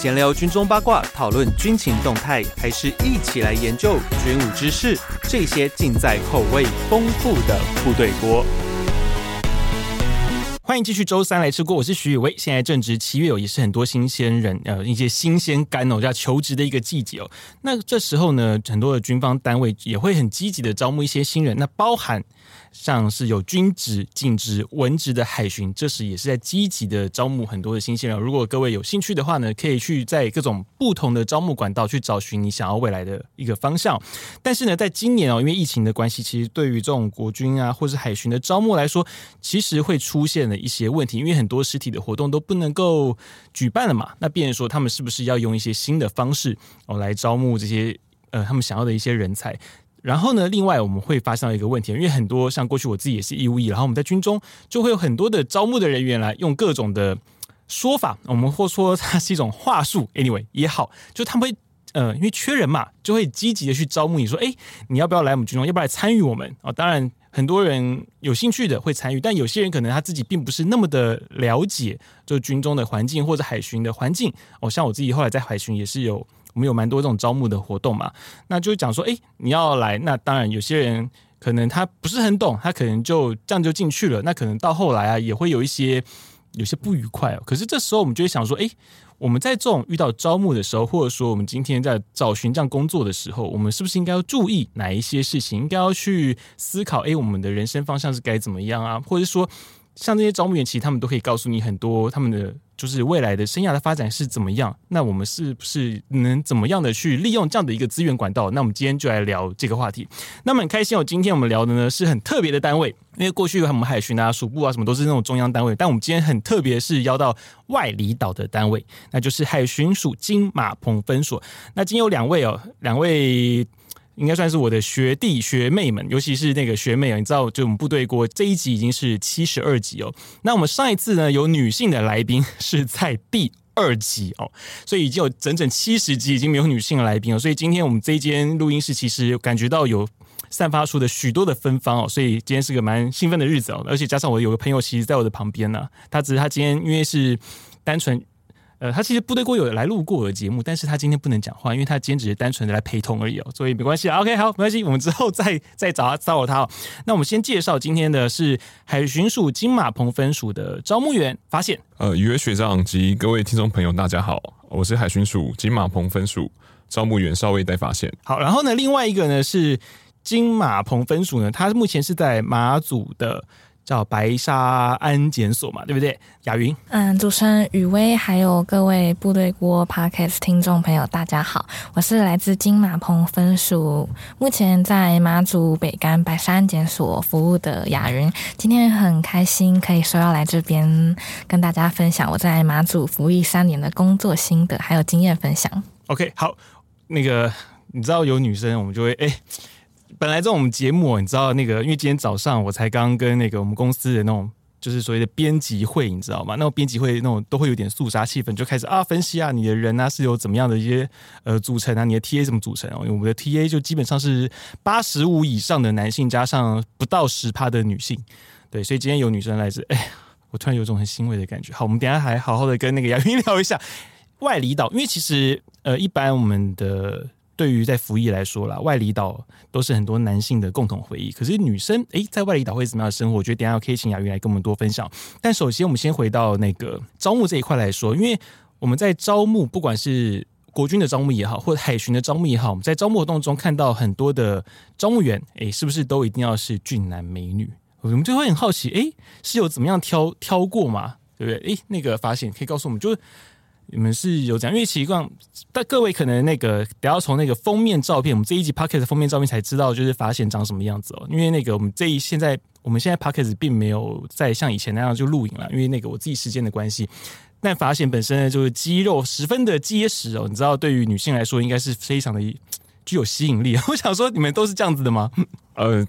闲聊军中八卦，讨论军情动态，还是一起来研究军武知识？这些尽在口味丰富的部队锅。欢迎继续周三来吃锅，我是徐宇威。现在正值七月哦，也是很多新鲜人呃一些新鲜肝哦，要求职的一个季节哦。那这时候呢，很多的军方单位也会很积极的招募一些新人，那包含。像是有军职、警职、文职的海巡，这时也是在积极的招募很多的新鲜人。如果各位有兴趣的话呢，可以去在各种不同的招募管道去找寻你想要未来的一个方向。但是呢，在今年哦，因为疫情的关系，其实对于这种国军啊或是海巡的招募来说，其实会出现了一些问题，因为很多实体的活动都不能够举办了嘛。那变成说，他们是不是要用一些新的方式哦来招募这些呃他们想要的一些人才？然后呢，另外我们会发现一个问题，因为很多像过去我自己也是义务役，然后我们在军中就会有很多的招募的人员来用各种的说法，我们或说它是一种话术，anyway 也好，就他们会呃，因为缺人嘛，就会积极的去招募你说，哎，你要不要来我们军中？要不要来参与我们？哦，当然很多人有兴趣的会参与，但有些人可能他自己并不是那么的了解，就军中的环境或者海巡的环境。哦，像我自己后来在海巡也是有。我们有蛮多这种招募的活动嘛，那就讲说，哎，你要来，那当然有些人可能他不是很懂，他可能就这样就进去了，那可能到后来啊，也会有一些有些不愉快哦。可是这时候我们就会想说，哎，我们在这种遇到招募的时候，或者说我们今天在找寻这样工作的时候，我们是不是应该要注意哪一些事情？应该要去思考，哎，我们的人生方向是该怎么样啊？或者说，像这些招募员，其实他们都可以告诉你很多他们的。就是未来的生涯的发展是怎么样？那我们是不是能怎么样的去利用这样的一个资源管道？那我们今天就来聊这个话题。那么很开心哦，今天我们聊的呢是很特别的单位，因为过去我们海巡啊、属部啊什么都是那种中央单位，但我们今天很特别是邀到外离岛的单位，那就是海巡署金马棚分所。那今天有两位哦，两位。应该算是我的学弟学妹们，尤其是那个学妹啊，你知道，就我们部队锅这一集已经是七十二集哦。那我们上一次呢，有女性的来宾是在第二集哦，所以已经有整整七十集已经没有女性的来宾了。所以今天我们这间录音室其实感觉到有散发出的许多的芬芳哦，所以今天是个蛮兴奋的日子哦。而且加上我有个朋友其实在我的旁边呢，他只是他今天因为是单纯。呃，他其实部队锅有来录过我的节目，但是他今天不能讲话，因为他今天只是单纯的来陪同而已哦，所以没关系啊。OK，好，没关系，我们之后再再找他骚扰他哦。那我们先介绍今天的是海巡署金马棚分署的招募员发现。呃，宇威学长及各位听众朋友，大家好，我是海巡署金马棚分署招募员少尉戴发现。好，然后呢，另外一个呢是金马棚分署呢，他目前是在马祖的。叫白沙安检所嘛，对不对？雅云，嗯，主持人雨薇，还有各位部队锅 Podcast 听众朋友，大家好，我是来自金马棚分署，目前在马祖北干白沙安检所服务的雅云。今天很开心可以说要来这边跟大家分享我在马祖服役三年的工作心得，还有经验分享。OK，好，那个你知道有女生，我们就会哎。本来这种我们节目，你知道那个，因为今天早上我才刚跟那个我们公司的那种，就是所谓的编辑会，你知道吗？那种编辑会那种都会有点肃杀气氛，就开始啊分析啊你的人啊是有怎么样的一些呃组成啊，你的 TA 怎么组成？因为我们的 TA 就基本上是八十五以上的男性，加上不到十趴的女性，对，所以今天有女生来自，哎，我突然有种很欣慰的感觉。好，我们等下还好好的跟那个杨云聊一下外离岛，因为其实呃一般我们的。对于在服役来说啦，外离岛都是很多男性的共同回忆。可是女生诶，在外离岛会怎么样的生活？我觉得等下可以请雅云来跟我们多分享。但首先，我们先回到那个招募这一块来说，因为我们在招募，不管是国军的招募也好，或者海巡的招募也好，我们在招募活动中看到很多的招募员，诶，是不是都一定要是俊男美女？我们就会很好奇，诶，是有怎么样挑挑过吗？对不对？诶，那个发现可以告诉我们，就是。你们是有讲，因为习惯，但各位可能那个得要从那个封面照片，我们这一集 Podcast 的封面照片才知道，就是发现长什么样子哦。因为那个我们这一现在我们现在 Podcast 并没有再像以前那样就录影了，因为那个我自己时间的关系。但发现本身呢，就是肌肉十分的结实哦，你知道，对于女性来说，应该是非常的 具有吸引力。我想说，你们都是这样子的吗？呃。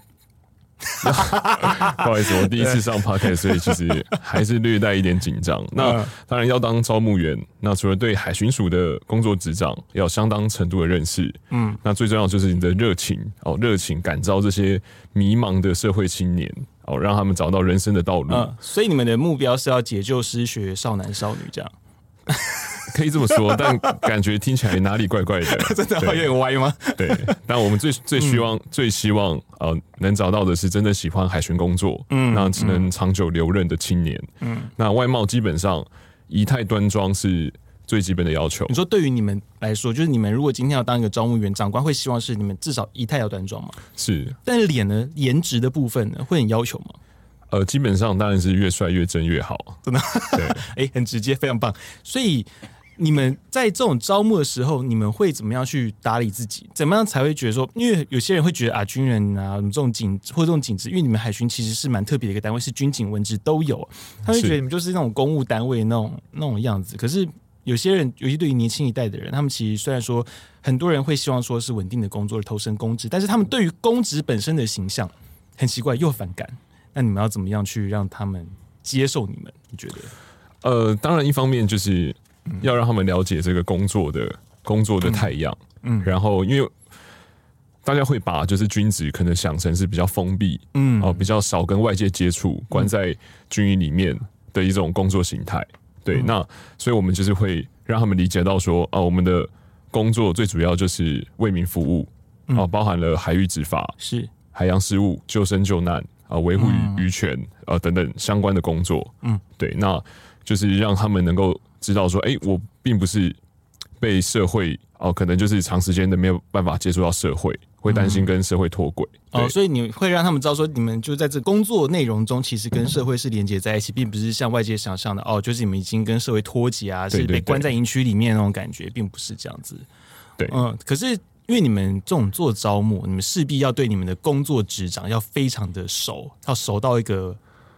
不好意思，我第一次上 Podcast，所以其实还是略带一点紧张。那当然要当招募员，那除了对海巡署的工作执掌要相当程度的认识，嗯，那最重要就是你的热情哦，热情感召这些迷茫的社会青年哦，让他们找到人生的道路。嗯，所以你们的目标是要解救失学少男少女这样。可以这么说，但感觉听起来哪里怪怪的，真的有点歪吗？对，但我们最最希望、嗯、最希望呃能找到的是真的喜欢海巡工作，嗯，那只能长久留任的青年，嗯，那外貌基本上仪态端庄是最基本的要求。你说对于你们来说，就是你们如果今天要当一个招募员，长官会希望是你们至少仪态要端庄吗？是，但是脸呢，颜值的部分呢，会很要求吗？呃，基本上当然是越帅越真越好，真的。对，哎、欸，很直接，非常棒。所以你们在这种招募的时候，你们会怎么样去打理自己？怎么样才会觉得说？因为有些人会觉得啊，军人啊，这种警或这种警职，因为你们海巡其实是蛮特别的一个单位，是军警文职都有，他会觉得你们就是那种公务单位那种那种样子。可是有些人，尤其对于年轻一代的人，他们其实虽然说很多人会希望说是稳定的工作而投身公职，但是他们对于公职本身的形象很奇怪又反感。那你们要怎么样去让他们接受你们？你觉得？呃，当然，一方面就是要让他们了解这个工作的工作的太阳，嗯，然后因为大家会把就是军职可能想成是比较封闭，嗯，哦，比较少跟外界接触，关在军营里面的一种工作形态。对，嗯、那所以我们就是会让他们理解到说，啊，我们的工作最主要就是为民服务，哦、嗯，包含了海域执法、是。海洋事务、救生救难。啊，维护渔渔权啊等等相关的工作，嗯，对，那就是让他们能够知道说，哎、欸，我并不是被社会哦、啊，可能就是长时间的没有办法接触到社会，会担心跟社会脱轨、嗯、哦，所以你会让他们知道说，你们就在这工作内容中，其实跟社会是连接在一起，并不是像外界想象的哦，就是你们已经跟社会脱节啊，是被关在营区里面那种感觉，并不是这样子。对，嗯，可是。因为你们这种做招募，你们势必要对你们的工作职掌要非常的熟，要熟到一个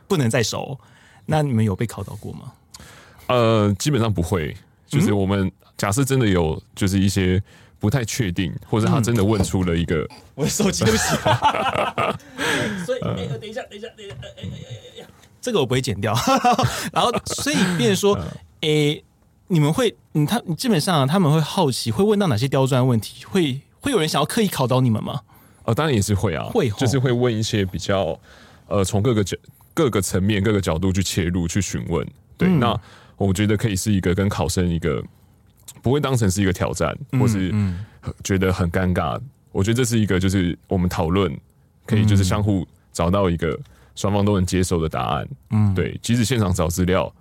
不能再熟。那你们有被考到过吗？呃，基本上不会。就是我们假设真的有，就是一些不太确定，或者他真的问出了一个，嗯、我的手机对不起。所以，哎、欸，等一下，等一下，等一下，哎哎哎哎呀，这个我不会剪掉。然后，所以变成说，哎、欸。你们会，嗯，他基本上他们会好奇，会问到哪些刁钻问题？会会有人想要刻意考倒你们吗？哦，当然也是会啊，会就是会问一些比较，呃，从各个角、各个层面、各个角度去切入去询问。对，嗯、那我觉得可以是一个跟考生一个不会当成是一个挑战，或是觉得很尴尬。我觉得这是一个就是我们讨论可以就是相互找到一个双方都能接受的答案。嗯，对，即使现场找资料。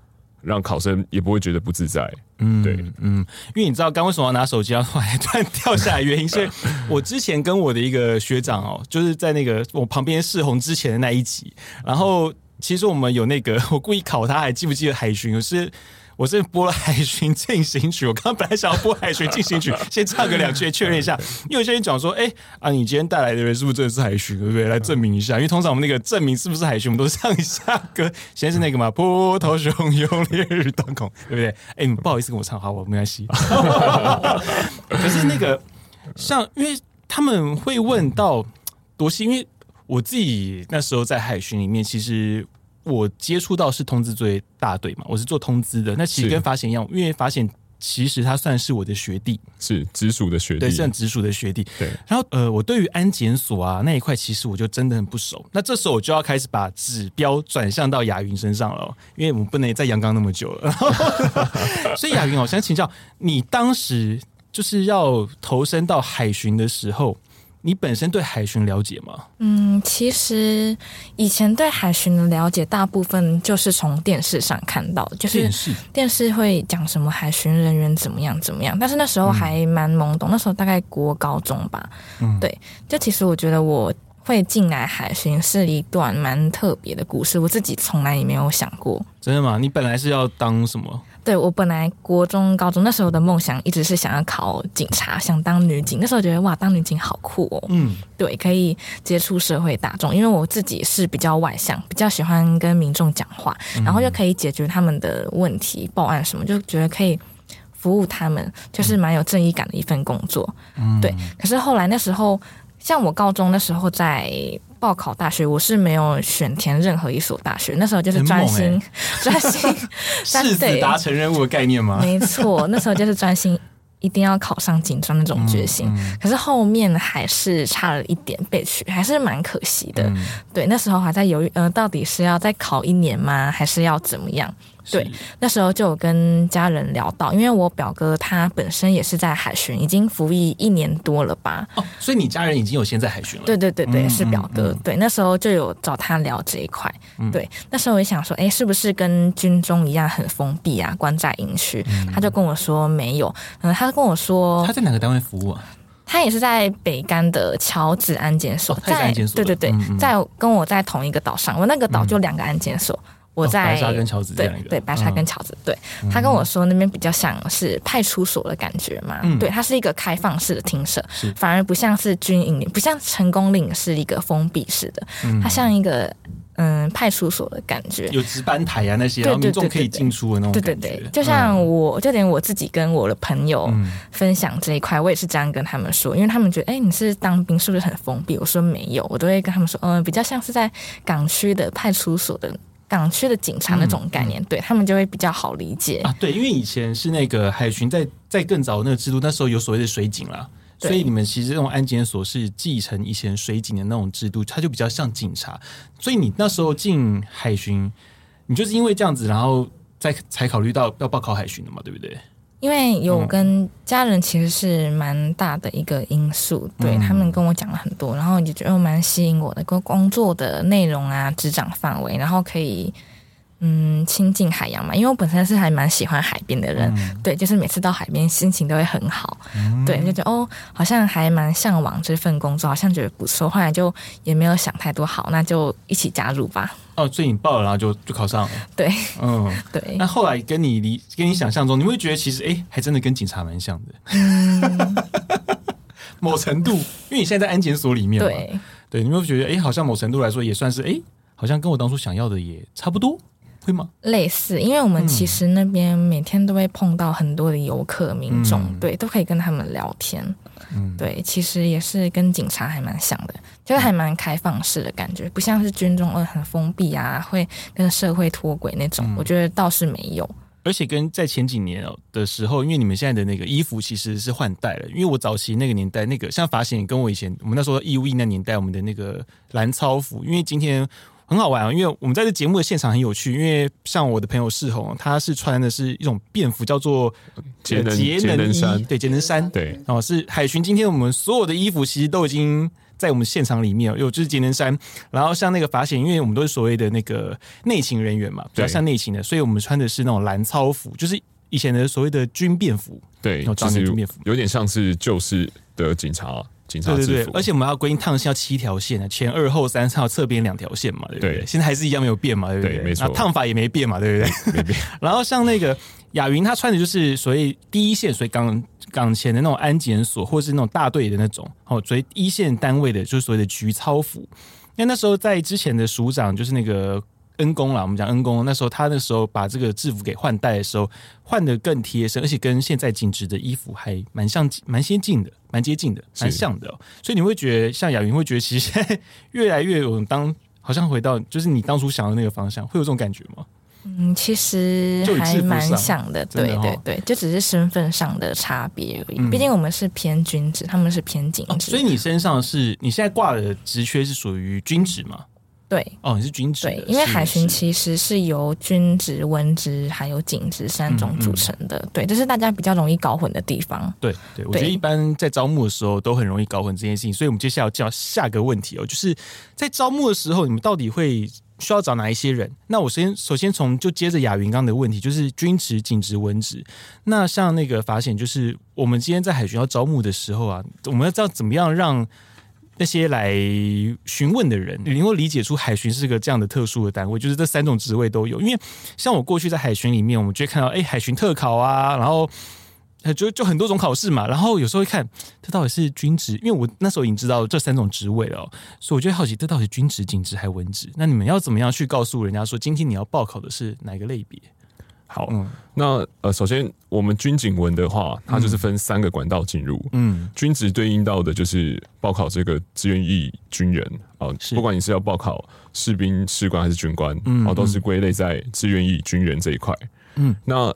让考生也不会觉得不自在，嗯，对，嗯，因为你知道刚为什么要拿手机然后还突然掉下来，原因是我之前跟我的一个学长哦，就是在那个我旁边试红之前的那一集，然后其实我们有那个 我故意考他，还记不记得海巡？是。我是播了《海巡进行曲》，我刚刚本来想要播《海巡进行曲》，先唱个两句确认一下。因为有些人讲说，哎、欸、啊，你今天带来的人是不是真的是海巡，对不对？来证明一下。因为通常我们那个证明是不是海巡，我们都是唱一下歌。先是那个嘛，波涛汹涌，烈日当空，对不对？哎、欸，不好意思跟我唱，好，我没关系。可是那个像，因为他们会问到多西，因为我自己那时候在海巡里面，其实。我接触到是通知最大队嘛，我是做通知的。那其实跟法显一样，因为法显其实他算是我的学弟，是直属的学弟，对，算直属的学弟。对。然后呃，我对于安检所啊那一块，其实我就真的很不熟。那这时候我就要开始把指标转向到雅云身上了，因为我们不能在阳刚那么久了。所以雅云，我想请教你，当时就是要投身到海巡的时候。你本身对海巡了解吗？嗯，其实以前对海巡的了解，大部分就是从电视上看到，就是电视会讲什么海巡人员怎么样怎么样，但是那时候还蛮懵懂，嗯、那时候大概国高中吧。嗯，对，就其实我觉得我会进来海巡是一段蛮特别的故事，我自己从来也没有想过。真的吗？你本来是要当什么？对，我本来国中、高中那时候的梦想一直是想要考警察，想当女警。那时候觉得哇，当女警好酷哦。嗯，对，可以接触社会大众，因为我自己是比较外向，比较喜欢跟民众讲话，然后又可以解决他们的问题、报案什么，就觉得可以服务他们，就是蛮有正义感的一份工作。嗯，对。可是后来那时候，像我高中那时候在。报考大学，我是没有选填任何一所大学，那时候就是专心专、欸、心，誓死达成任务的概念吗？没错，那时候就是专心，一定要考上警专那种决心。嗯嗯、可是后面还是差了一点被取，还是蛮可惜的。嗯、对，那时候还在犹豫，呃，到底是要再考一年吗？还是要怎么样？对，那时候就有跟家人聊到，因为我表哥他本身也是在海巡，已经服役一年多了吧。哦，所以你家人已经有先在海巡了？对对对对，是表哥。嗯嗯嗯、对，那时候就有找他聊这一块。嗯、对，那时候我也想说，哎，是不是跟军中一样很封闭啊，关在营区？嗯、他就跟我说没有。嗯，他跟我说他在哪个单位服务啊？他也是在北干的桥子安检所，在。对对对，在跟我在同一个岛上，我那个岛就两个安检所。嗯我在、哦、白沙跟桥子这样一个，对对，白沙跟桥子，嗯、对，他跟我说那边比较像是派出所的感觉嘛，嗯、对，它是一个开放式的厅舍，反而不像是军营，不像成功岭是一个封闭式的，嗯、它像一个嗯派出所的感觉，有值班台啊那些，然后民众可以进出的那种，对对对，就像我，就连我自己跟我的朋友分享这一块，嗯、我也是这样跟他们说，因为他们觉得，哎，你是当兵是不是很封闭？我说没有，我都会跟他们说，嗯，比较像是在港区的派出所的。港区的警察那种概念，嗯、对他们就会比较好理解啊。对，因为以前是那个海巡在在更早那个制度，那时候有所谓的水警啦，所以你们其实这种安检所是继承以前水警的那种制度，它就比较像警察。所以你那时候进海巡，你就是因为这样子，然后再才考虑到要报考海巡的嘛，对不对？因为有跟家人其实是蛮大的一个因素，嗯、对他们跟我讲了很多，然后也觉得蛮吸引我的，工工作的内容啊、职掌范围，然后可以嗯亲近海洋嘛，因为我本身是还蛮喜欢海边的人，嗯、对，就是每次到海边心情都会很好，嗯、对，就觉得哦，好像还蛮向往这份工作，好像觉得不错，后来就也没有想太多，好，那就一起加入吧。哦，所以你报了，然后就就考上了。对，嗯，对。那后来跟你离跟你想象中，你会觉得其实哎，还真的跟警察蛮像的。嗯，某程度，因为你现在在安检所里面嘛，对，对，你会觉得哎，好像某程度来说也算是哎，好像跟我当初想要的也差不多。会吗？类似，因为我们其实那边每天都会碰到很多的游客民众，嗯、对，都可以跟他们聊天。嗯，对，其实也是跟警察还蛮像的，就是还蛮开放式的感觉，不像是军中呃很封闭啊，会跟社会脱轨那种。嗯、我觉得倒是没有。而且跟在前几年的时候，因为你们现在的那个衣服其实是换代了，因为我早期那个年代，那个像法显跟我以前我们那时候义务役那年代，我们的那个蓝超服，因为今天。很好玩啊，因为我们在这节目的现场很有趣，因为像我的朋友世宏，他是穿的是一种便服，叫做节能节能衫，对节能衫，对，哦，是海巡。今天我们所有的衣服其实都已经在我们现场里面有就是节能衫。然后像那个法显，因为我们都是所谓的那个内勤人员嘛，比较像内勤的，所以我们穿的是那种蓝操服，就是以前的所谓的军便服，对，然后军便服，有点像是旧式的警察。对对对，而且我们要规定烫线要七条线啊，前二后三，还有侧边两条线嘛，对不对？对，现在还是一样没有变嘛，对不对？对没错，烫法也没变嘛，对不对？没变。然后像那个雅云，他穿的就是所谓第一线，所以港港前的那种安检所，或是那种大队的那种哦，所以一线单位的，就是所谓的局操服。那那时候在之前的署长，就是那个。恩公啦，我们讲恩公，那时候他那时候把这个制服给换代的时候，换的更贴身，而且跟现在紧致的衣服还蛮像、蛮先进的、蛮接近的、蛮像的、喔。所以你会觉得，像雅云会觉得，其实现在越来越有当，好像回到就是你当初想的那个方向，会有这种感觉吗？嗯，其实还蛮像的，对对对，就只是身份上的差别而已。毕竟我们是偏军职，他们是偏警职、哦，所以你身上是你现在挂的职缺是属于军职吗？对哦，你是军职。对，因为海巡其实是由军职、文职还有警职三种组成的。嗯嗯、对，这是大家比较容易搞混的地方。对对，我觉得一般在招募的时候都很容易搞混这件事情。所以我们接下来要叫下个问题哦，就是在招募的时候，你们到底会需要找哪一些人？那我先首先从就接着雅云刚的问题，就是军职、警职、文职。那像那个法显，就是我们今天在海巡要招募的时候啊，我们要知道怎么样让。那些来询问的人，你能够理解出海巡是个这样的特殊的单位，就是这三种职位都有。因为像我过去在海巡里面，我们就会看到，哎，海巡特考啊，然后就就很多种考试嘛。然后有时候会看，这到底是军职，因为我那时候已经知道这三种职位了哦，所以我就好奇，这到底是军职、警职还文职？那你们要怎么样去告诉人家说，今天你要报考的是哪个类别？好，嗯、那呃，首先我们军警文的话，它就是分三个管道进入。嗯，军职对应到的就是报考这个志愿役军人啊，呃、不管你是要报考士兵、士官还是军官，嗯，哦，都是归类在志愿役军人这一块。嗯，那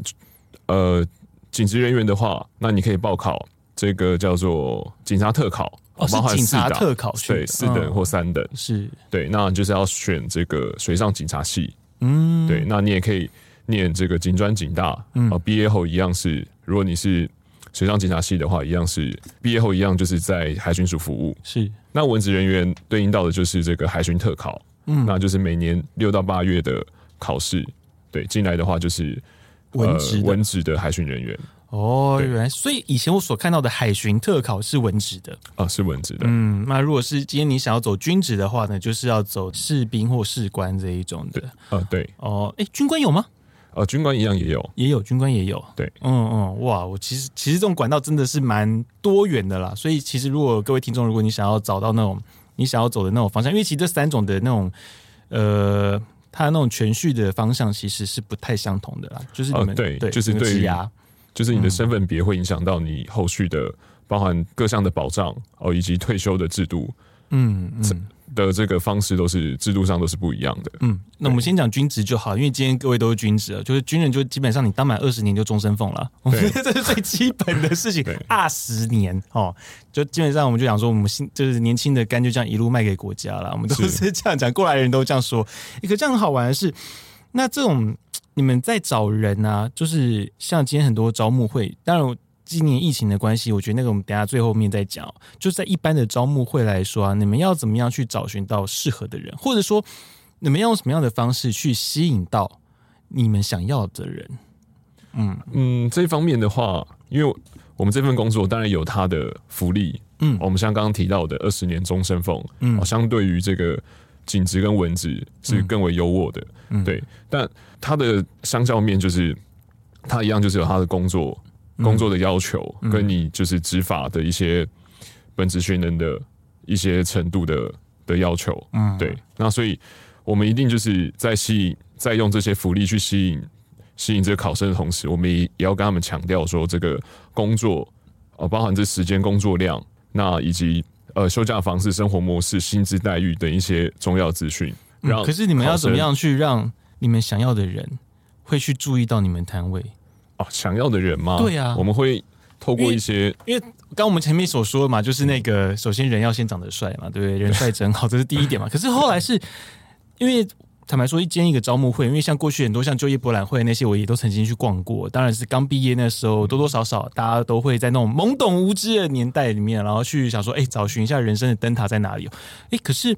呃，警职人员的话，那你可以报考这个叫做警察特考，哦，包含警察特考，对，四等或三等，是，对，那就是要选这个水上警察系。嗯，对，那你也可以。念这个警专警大，嗯，毕业后一样是，如果你是水上警察系的话，一样是毕业后一样就是在海巡署服务。是，那文职人员对应到的就是这个海巡特考，嗯，那就是每年六到八月的考试，对，进来的话就是文职文职的海巡人员。哦，原来所以以前我所看到的海巡特考是文职的啊，是文职的。嗯，那如果是今天你想要走军职的话呢，就是要走士兵或士官这一种的。啊，对。哦，哎，军官有吗？呃，军官一样也有，也有军官也有。对，嗯嗯，哇，我其实其实这种管道真的是蛮多元的啦。所以其实如果各位听众，如果你想要找到那种你想要走的那种方向，因为其实这三种的那种呃，它那种全序的方向其实是不太相同的啦。就是你们、呃、对，对，就是对于。就是你的身份别会影响到你后续的，包含各项的保障哦，以及退休的制度，嗯嗯的这个方式都是制度上都是不一样的。嗯，那我们先讲军职就好，因为今天各位都是军职了，就是军人就基本上你当满二十年就终身俸了，我觉得这是最基本的事情。二十年哦，就基本上我们就讲说，我们新就是年轻的肝就这样一路卖给国家了，我们都是这样讲，过来人都这样说。一个这样很好玩的是，那这种。你们在找人啊，就是像今天很多招募会，当然今年疫情的关系，我觉得那个我们等下最后面再讲。就在一般的招募会来说啊，你们要怎么样去找寻到适合的人，或者说你们要用什么样的方式去吸引到你们想要的人？嗯嗯，这方面的话，因为我们这份工作当然有它的福利，嗯，我们像刚刚提到的二十年终身俸，嗯，相对于这个。警职跟文职是更为优渥的，嗯、对，但它的相较面就是，它一样就是有它的工作、嗯、工作的要求，嗯、跟你就是执法的一些本职训能的一些程度的的要求，嗯，对，那所以我们一定就是在吸引，在用这些福利去吸引吸引这个考生的同时，我们也也要跟他们强调说，这个工作呃，包含这时间工作量，那以及。呃，休假方式、生活模式、薪资待遇等一些重要资讯。嗯，可是你们要怎么样去让你们想要的人会去注意到你们摊位？哦，想要的人吗？对啊，我们会透过一些，因为刚我们前面所说的嘛，就是那个首先人要先长得帅嘛，对不对？人帅真好，这是第一点嘛。可是后来是因为。坦白说，一间一个招募会，因为像过去很多像就业博览会那些，我也都曾经去逛过。当然是刚毕业那时候，多多少少大家都会在那种懵懂无知的年代里面，然后去想说，哎，找寻一下人生的灯塔在哪里？哎，可是，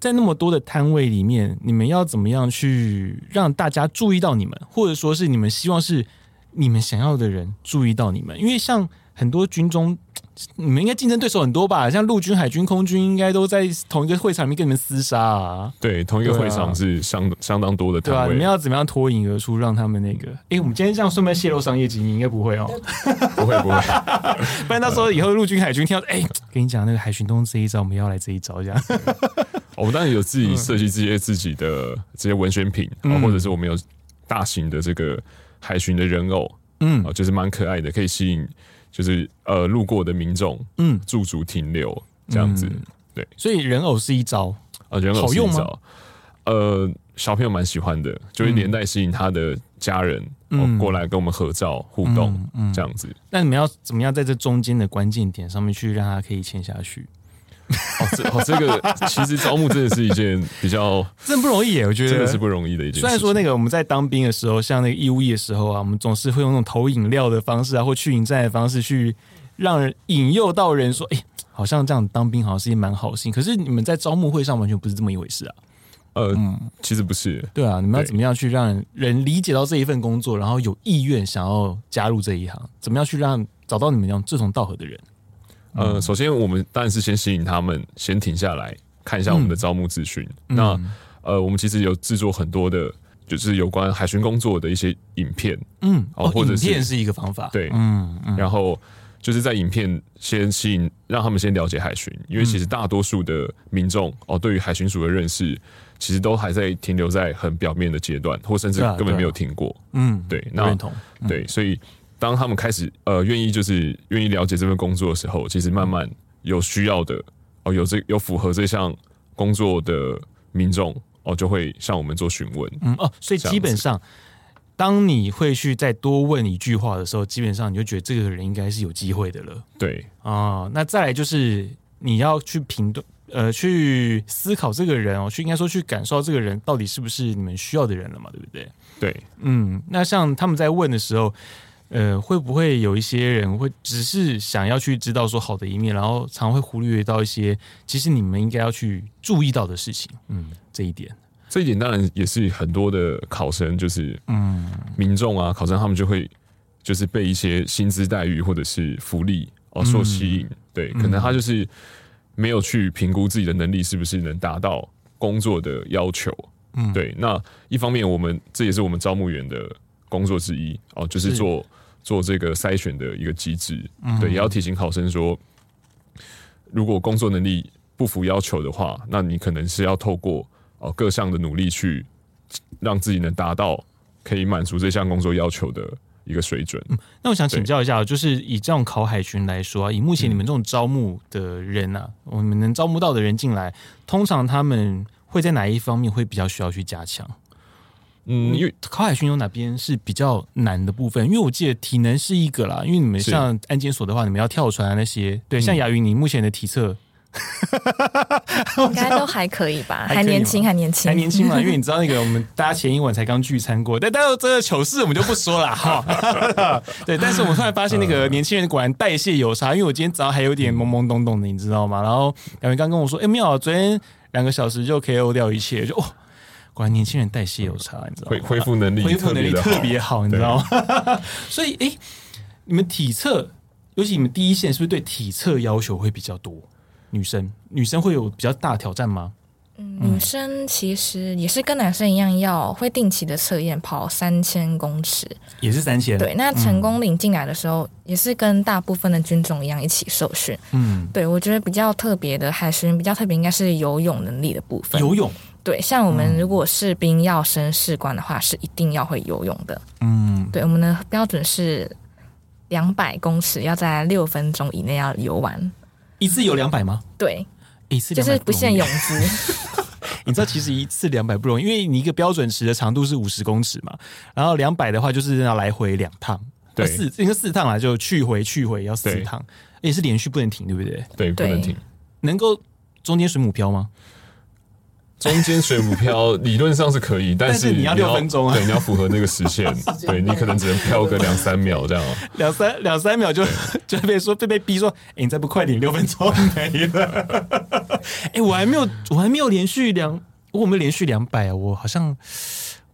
在那么多的摊位里面，你们要怎么样去让大家注意到你们，或者说是你们希望是你们想要的人注意到你们？因为像很多军中。你们应该竞争对手很多吧？像陆军、海军、空军，应该都在同一个会场里面跟你们厮杀啊。对，同一个会场是相、啊、相当多的。对啊，你们要怎么样脱颖而出，让他们那个？哎、欸，我们今天这样顺便泄露商业机密，应该不会哦、喔。不会不会，不然到时候以后陆军、海军听到，哎、欸，跟你讲那个海巡东这一招，我们要来这一招，这样。我们当然有自己设计这些自己的这些文宣品，嗯、或者是我们有大型的这个海巡的人偶，嗯，就是蛮可爱的，可以吸引。就是呃，路过的民众，嗯，驻足停留这样子，嗯、对，所以人偶是一招，呃，人偶是一招，好用吗？呃，小朋友蛮喜欢的，就会连带吸引他的家人，嗯，过来跟我们合照互动，嗯，这样子。那你们要怎么样在这中间的关键点上面去让他可以签下去？哦，这哦，这个其实招募真的是一件比较 真不容易耶，我觉得真的是不容易的一件事。虽然说那个我们在当兵的时候，像那个义务役的时候啊，我们总是会用那种投饮料的方式啊，或去引战的方式去让人引诱到人说，哎、欸，好像这样当兵好像是一蛮好心。可是你们在招募会上完全不是这么一回事啊。呃，嗯，其实不是。对啊，你们要怎么样去让人理解到这一份工作，然后有意愿想要加入这一行？怎么样去让找到你们这样志同道合的人？呃，首先我们当然是先吸引他们，先停下来看一下我们的招募资讯。嗯、那呃，我们其实有制作很多的，就是有关海巡工作的一些影片。嗯，哦，或者是影片是一个方法。对，嗯，嗯，然后就是在影片先吸引，让他们先了解海巡，因为其实大多数的民众哦，对于海巡署的认识，其实都还在停留在很表面的阶段，或甚至根本没有听过。嗯，对，那认同。对，所以。当他们开始呃愿意就是愿意了解这份工作的时候，其实慢慢有需要的哦，有这有符合这项工作的民众哦，就会向我们做询问。嗯哦，所以基本上，当你会去再多问一句话的时候，基本上你就觉得这个人应该是有机会的了。对啊、哦，那再来就是你要去评断，呃去思考这个人哦，去应该说去感受这个人到底是不是你们需要的人了嘛，对不对？对，嗯，那像他们在问的时候，呃，会不会有一些人会只是想要去知道说好的一面，然后常会忽略到一些其实你们应该要去注意到的事情，嗯，这一点。这一点当然也是很多的考生，就是嗯，民众啊，考生他们就会就是被一些薪资待遇或者是福利哦所吸引，对，可能他就是没有去评估自己的能力是不是能达到工作的要求，嗯，对。那一方面，我们这也是我们招募员的工作之一哦，就是做做这个筛选的一个机制，对，也要提醒考生说，如果工作能力不符要求的话，那你可能是要透过。哦，各项的努力去让自己能达到可以满足这项工作要求的一个水准。嗯，那我想请教一下，就是以这种考海巡来说啊，以目前你们这种招募的人啊，嗯，我们能招募到的人进来，通常他们会在哪一方面会比较需要去加强？嗯，因为考海巡有哪边是比较难的部分？因为我记得体能是一个啦，因为你们像安检所的话，你们要跳船啊那些。对，像雅云，你目前的体测。应该都还可以吧，还年轻，还年轻，还年轻嘛。因为你知道那个，我们大家前一晚才刚聚餐过，但但是这个糗事我们就不说了哈。对，但是我们突然发现那个年轻人果然代谢有差，因为我今天早上还有点懵懵懂懂的，你知道吗？然后两位刚跟我说，哎、欸，妙，昨天两个小时就 KO 掉一切，就哦，果然年轻人代谢有差，你知道吗？恢恢复能力恢复能力特别好，你知道吗？所以，哎、欸，你们体测，尤其你们第一线，是不是对体测要求会比较多？女生女生会有比较大挑战吗？嗯，女生其实也是跟男生一样，要会定期的测验，跑三千公尺，也是三千。对，那成功领进来的时候，嗯、也是跟大部分的军种一样一起受训。嗯，对，我觉得比较特别的，海巡比较特别，应该是游泳能力的部分。游泳，对，像我们如果士兵要升士官的话，是一定要会游泳的。嗯，对，我们的标准是两百公尺，要在六分钟以内要游完。一次游两百吗？对，一次就是不限泳姿。你知道，其实一次两百不容易，因为你一个标准池的长度是五十公尺嘛，然后两百的话就是要来回两趟，对，四应该四趟啦，就去回去回要四趟，也是连续不能停，对不对？对，不能停。能够中间水母漂吗？中间水母漂理论上是可以，但是你要六分钟啊，对，你要符合那个时限，对你可能只能漂个两三秒这样，两三两三秒就 就被说被被逼说，哎，你再不快点，六分钟没了。哎，我还没有，我还没有连续两，我有没有连续两百啊？我好像。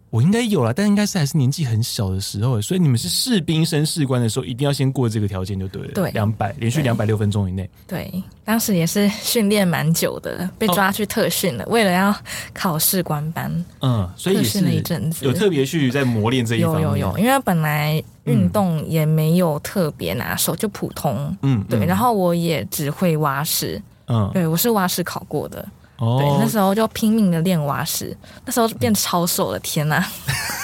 我应该有了，但应该是还是年纪很小的时候，所以你们是士兵升士官的时候，一定要先过这个条件就对了。对，两百连续两百六分钟以内。对，当时也是训练蛮久的，被抓去特训了，哦，为了要考士官班。嗯，所以是特训了一阵子，有特别去在磨练这一方面。有有有，因为本来运动也没有特别拿手，就普通。嗯，对。然后我也只会蛙式。嗯，对，我是蛙式考过的。哦，对，那时候就拼命的练蛙式，那时候变超瘦了，天哪！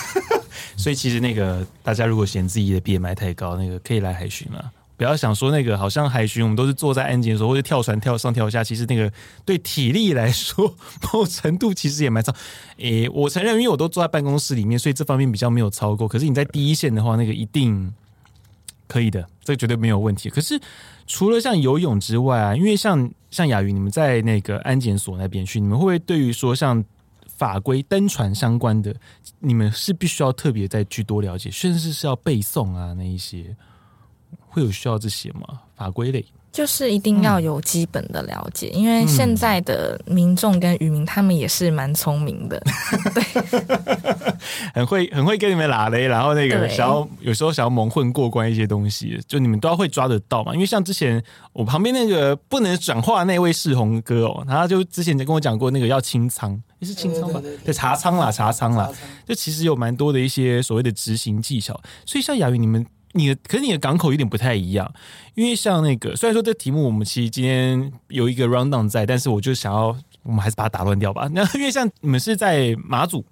所以其实那个大家如果嫌自己的 BMI 太高，那个可以来海巡嘛，不要想说那个好像海巡我们都是坐在安检的时候或者跳船跳上跳下，其实那个对体力来说某程度其实也蛮操。诶，我承认，因为我都坐在办公室里面，所以这方面比较没有超过。可是你在第一线的话，那个一定可以的，这个绝对没有问题。可是。除了像游泳之外啊，因为像像雅云，你们在那个安检所那边去，你们会不会对于说像法规登船相关的，你们是必须要特别再去多了解，甚至是要背诵啊那一些，会有需要这些吗？法规类？就是一定要有基本的了解，嗯、因为现在的民众跟渔民他们也是蛮聪明的，对，很会很会跟你们拉雷，然后那个想要有时候想要蒙混过关一些东西，就你们都要会抓得到嘛。因为像之前我旁边那个不能转化那位世宏哥哦，他就之前就跟我讲过那个要清仓，也是清仓吧？对，查仓啦，查仓啦，就其实有蛮多的一些所谓的执行技巧。所以像雅云你们。你的可是你的港口有点不太一样，因为像那个虽然说这题目我们其实今天有一个 rundown 在，但是我就想要我们还是把它打乱掉吧。那因为像你们是在马祖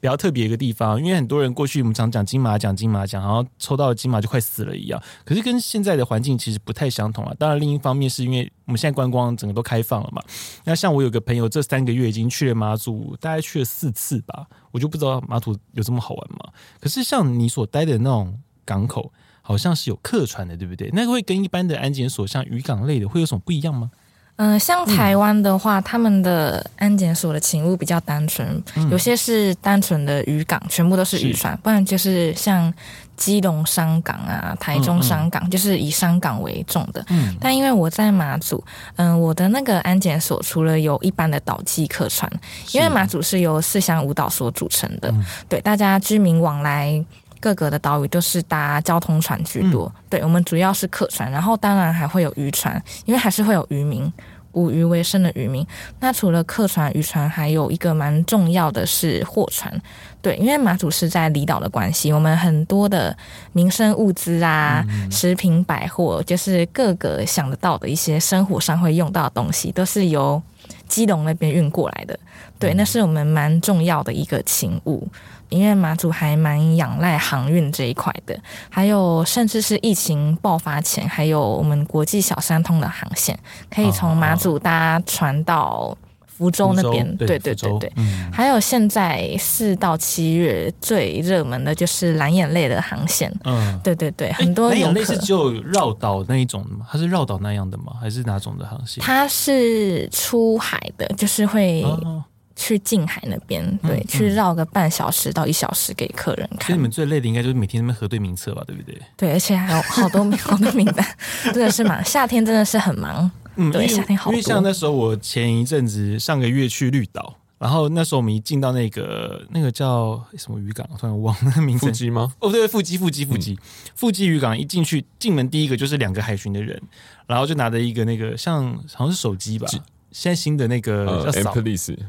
比较特别一个地方，因为很多人过去我们常讲金马奖金马奖，然后抽到金马就快死了一样。可是跟现在的环境其实不太相同啊。当然另一方面是因为我们现在观光整个都开放了嘛。那像我有个朋友这三个月已经去了马祖，大概去了四次吧，我就不知道马祖有这么好玩吗？可是像你所待的那种港口。好像是有客船的，对不对？那个会跟一般的安检所，像渔港类的，会有什么不一样吗？嗯、呃，像台湾的话，嗯、他们的安检所的勤务比较单纯，嗯、有些是单纯的渔港，全部都是渔船，不然就是像基隆商港啊、台中商港，就是以商港为重的。嗯，但因为我在马祖，嗯、呃，我的那个安检所除了有一般的岛际客船，因为马祖是由四乡五岛所组成的，嗯、对，大家居民往来。各个的岛屿都是搭交通船居多，嗯、对，我们主要是客船，然后当然还会有渔船，因为还是会有渔民，捕鱼为生的渔民。那除了客船、渔船，还有一个蛮重要的是货船，对，因为马祖是在离岛的关系，我们很多的民生物资啊、嗯、食品百货，就是各个想得到的一些生活上会用到的东西，都是由基隆那边运过来的，对，那是我们蛮重要的一个勤务。因为马祖还蛮仰赖航运这一块的，还有甚至是疫情爆发前，还有我们国际小三通的航线，可以从马祖搭船到福州那边。对对对对，嗯、还有现在四到七月最热门的就是蓝眼泪的航线。嗯，对对对，很多蓝眼泪是就绕岛那一种吗？它是绕岛那样的吗？还是哪种的航线？它是出海的，就是会。哦去近海那边，对，嗯嗯、去绕个半小时到一小时给客人看。所以你们最累的应该就是每天那边核对名册吧，对不对？对，而且还有 好多好多名单，真的是忙。夏天真的是很忙。嗯，对，夏天好多。因为像那时候我前一阵子上个月去绿岛，然后那时候我们一进到那个那个叫什么渔港，我突然忘了那个名字。腹肌吗？哦，对，腹肌，腹肌，腹肌，腹肌渔港一进去，进门第一个就是两个海巡的人，然后就拿着一个那个像好像是手机吧。现在新的那个叫扫，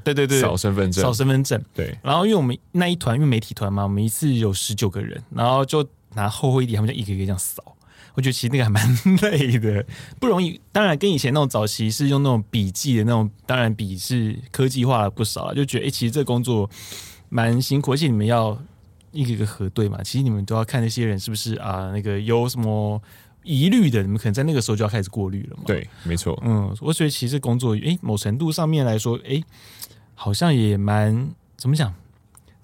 对对对，扫身份证，扫身份证。对，然后因为我们那一团，因为媒体团嘛，我们一次有十九个人，然后就拿厚厚一点，他们就一个一个这样扫。我觉得其实那个还蛮 累的，不容易。当然跟以前那种早期是用那种笔记的那种，当然笔是科技化了不少了，就觉得哎、欸，其实这个工作蛮辛苦，而且你们要一个一个核对嘛，其实你们都要看那些人是不是啊，那个有什么。疑虑的，你们可能在那个时候就要开始过滤了嘛？对，没错。嗯，我觉得其实工作，诶，某程度上面来说，诶，好像也蛮怎么讲？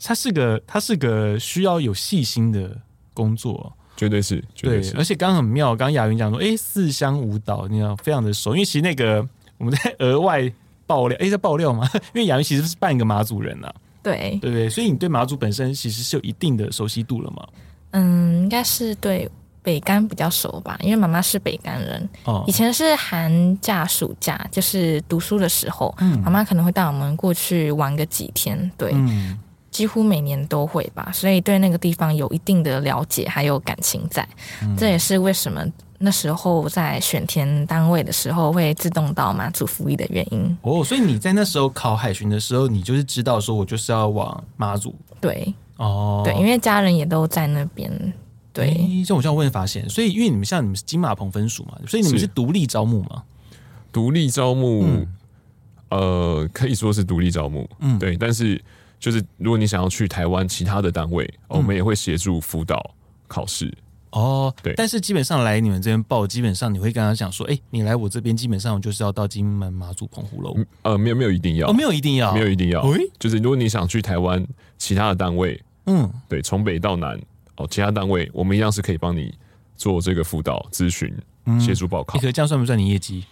它是个，它是个需要有细心的工作，绝对是，绝对是。对，而且刚刚很妙，刚刚雅云讲说，诶，四乡舞蹈，你知道非常的熟，因为其实那个我们在额外爆料，诶，在爆料嘛，因为雅云其实是半个马祖人呐、啊，对，对不对？所以你对马祖本身其实是有一定的熟悉度了嘛？嗯，应该是对。北干比较熟吧，因为妈妈是北干人。哦，以前是寒假、暑假，就是读书的时候，嗯，妈妈可能会带我们过去玩个几天。对，嗯，几乎每年都会吧，所以对那个地方有一定的了解，还有感情在。嗯，这也是为什么那时候在选填单位的时候会自动到马祖服役的原因。哦，所以你在那时候考海巡的时候，你就是知道说我就是要往马祖。对，哦，对，因为家人也都在那边。对，像我这样问发现，所以因为你们像你们是金马棚分属嘛，所以你们是独立招募嘛？独立招募，嗯、呃，可以说是独立招募，嗯，对。但是就是如果你想要去台湾其他的单位，嗯、我们也会协助辅导考试。哦，对。但是基本上来你们这边报，基本上你会跟他讲说，哎、欸，你来我这边，基本上就是要到金门、马祖、澎湖喽。呃，没有，没有一定要，哦，没有一定要，没有一定要。欸、就是如果你想去台湾其他的单位，嗯，对，从北到南。哦，其他单位我们一样是可以帮你做这个辅导咨询、协助报考。可这样算不算你业绩？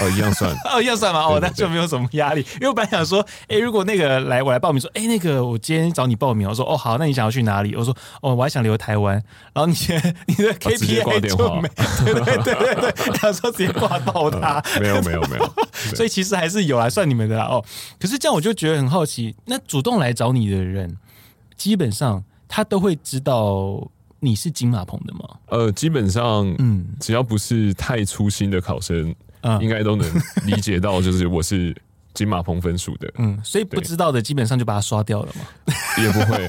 哦，一样算 哦，一样算嘛？哦，那就没有什么压力。因为我本来想说，哎、欸，如果那个来我来报名，说，哎、欸，那个我今天找你报名，我说，哦，好，那你想要去哪里？我说，哦，我还想留台湾。然后你你的 KPI 就没，对对对对对，他说直接挂爆他、嗯，没有没有 没有。所以其实还是有来算你们的啦。哦，可是这样我就觉得很好奇，那主动来找你的人，基本上。他都会知道你是金马棚的吗？呃，基本上，嗯，只要不是太粗心的考生，嗯，应该都能理解到，就是我是金马棚分数的。嗯，所以不知道的基本上就把它刷掉了嘛，也不会，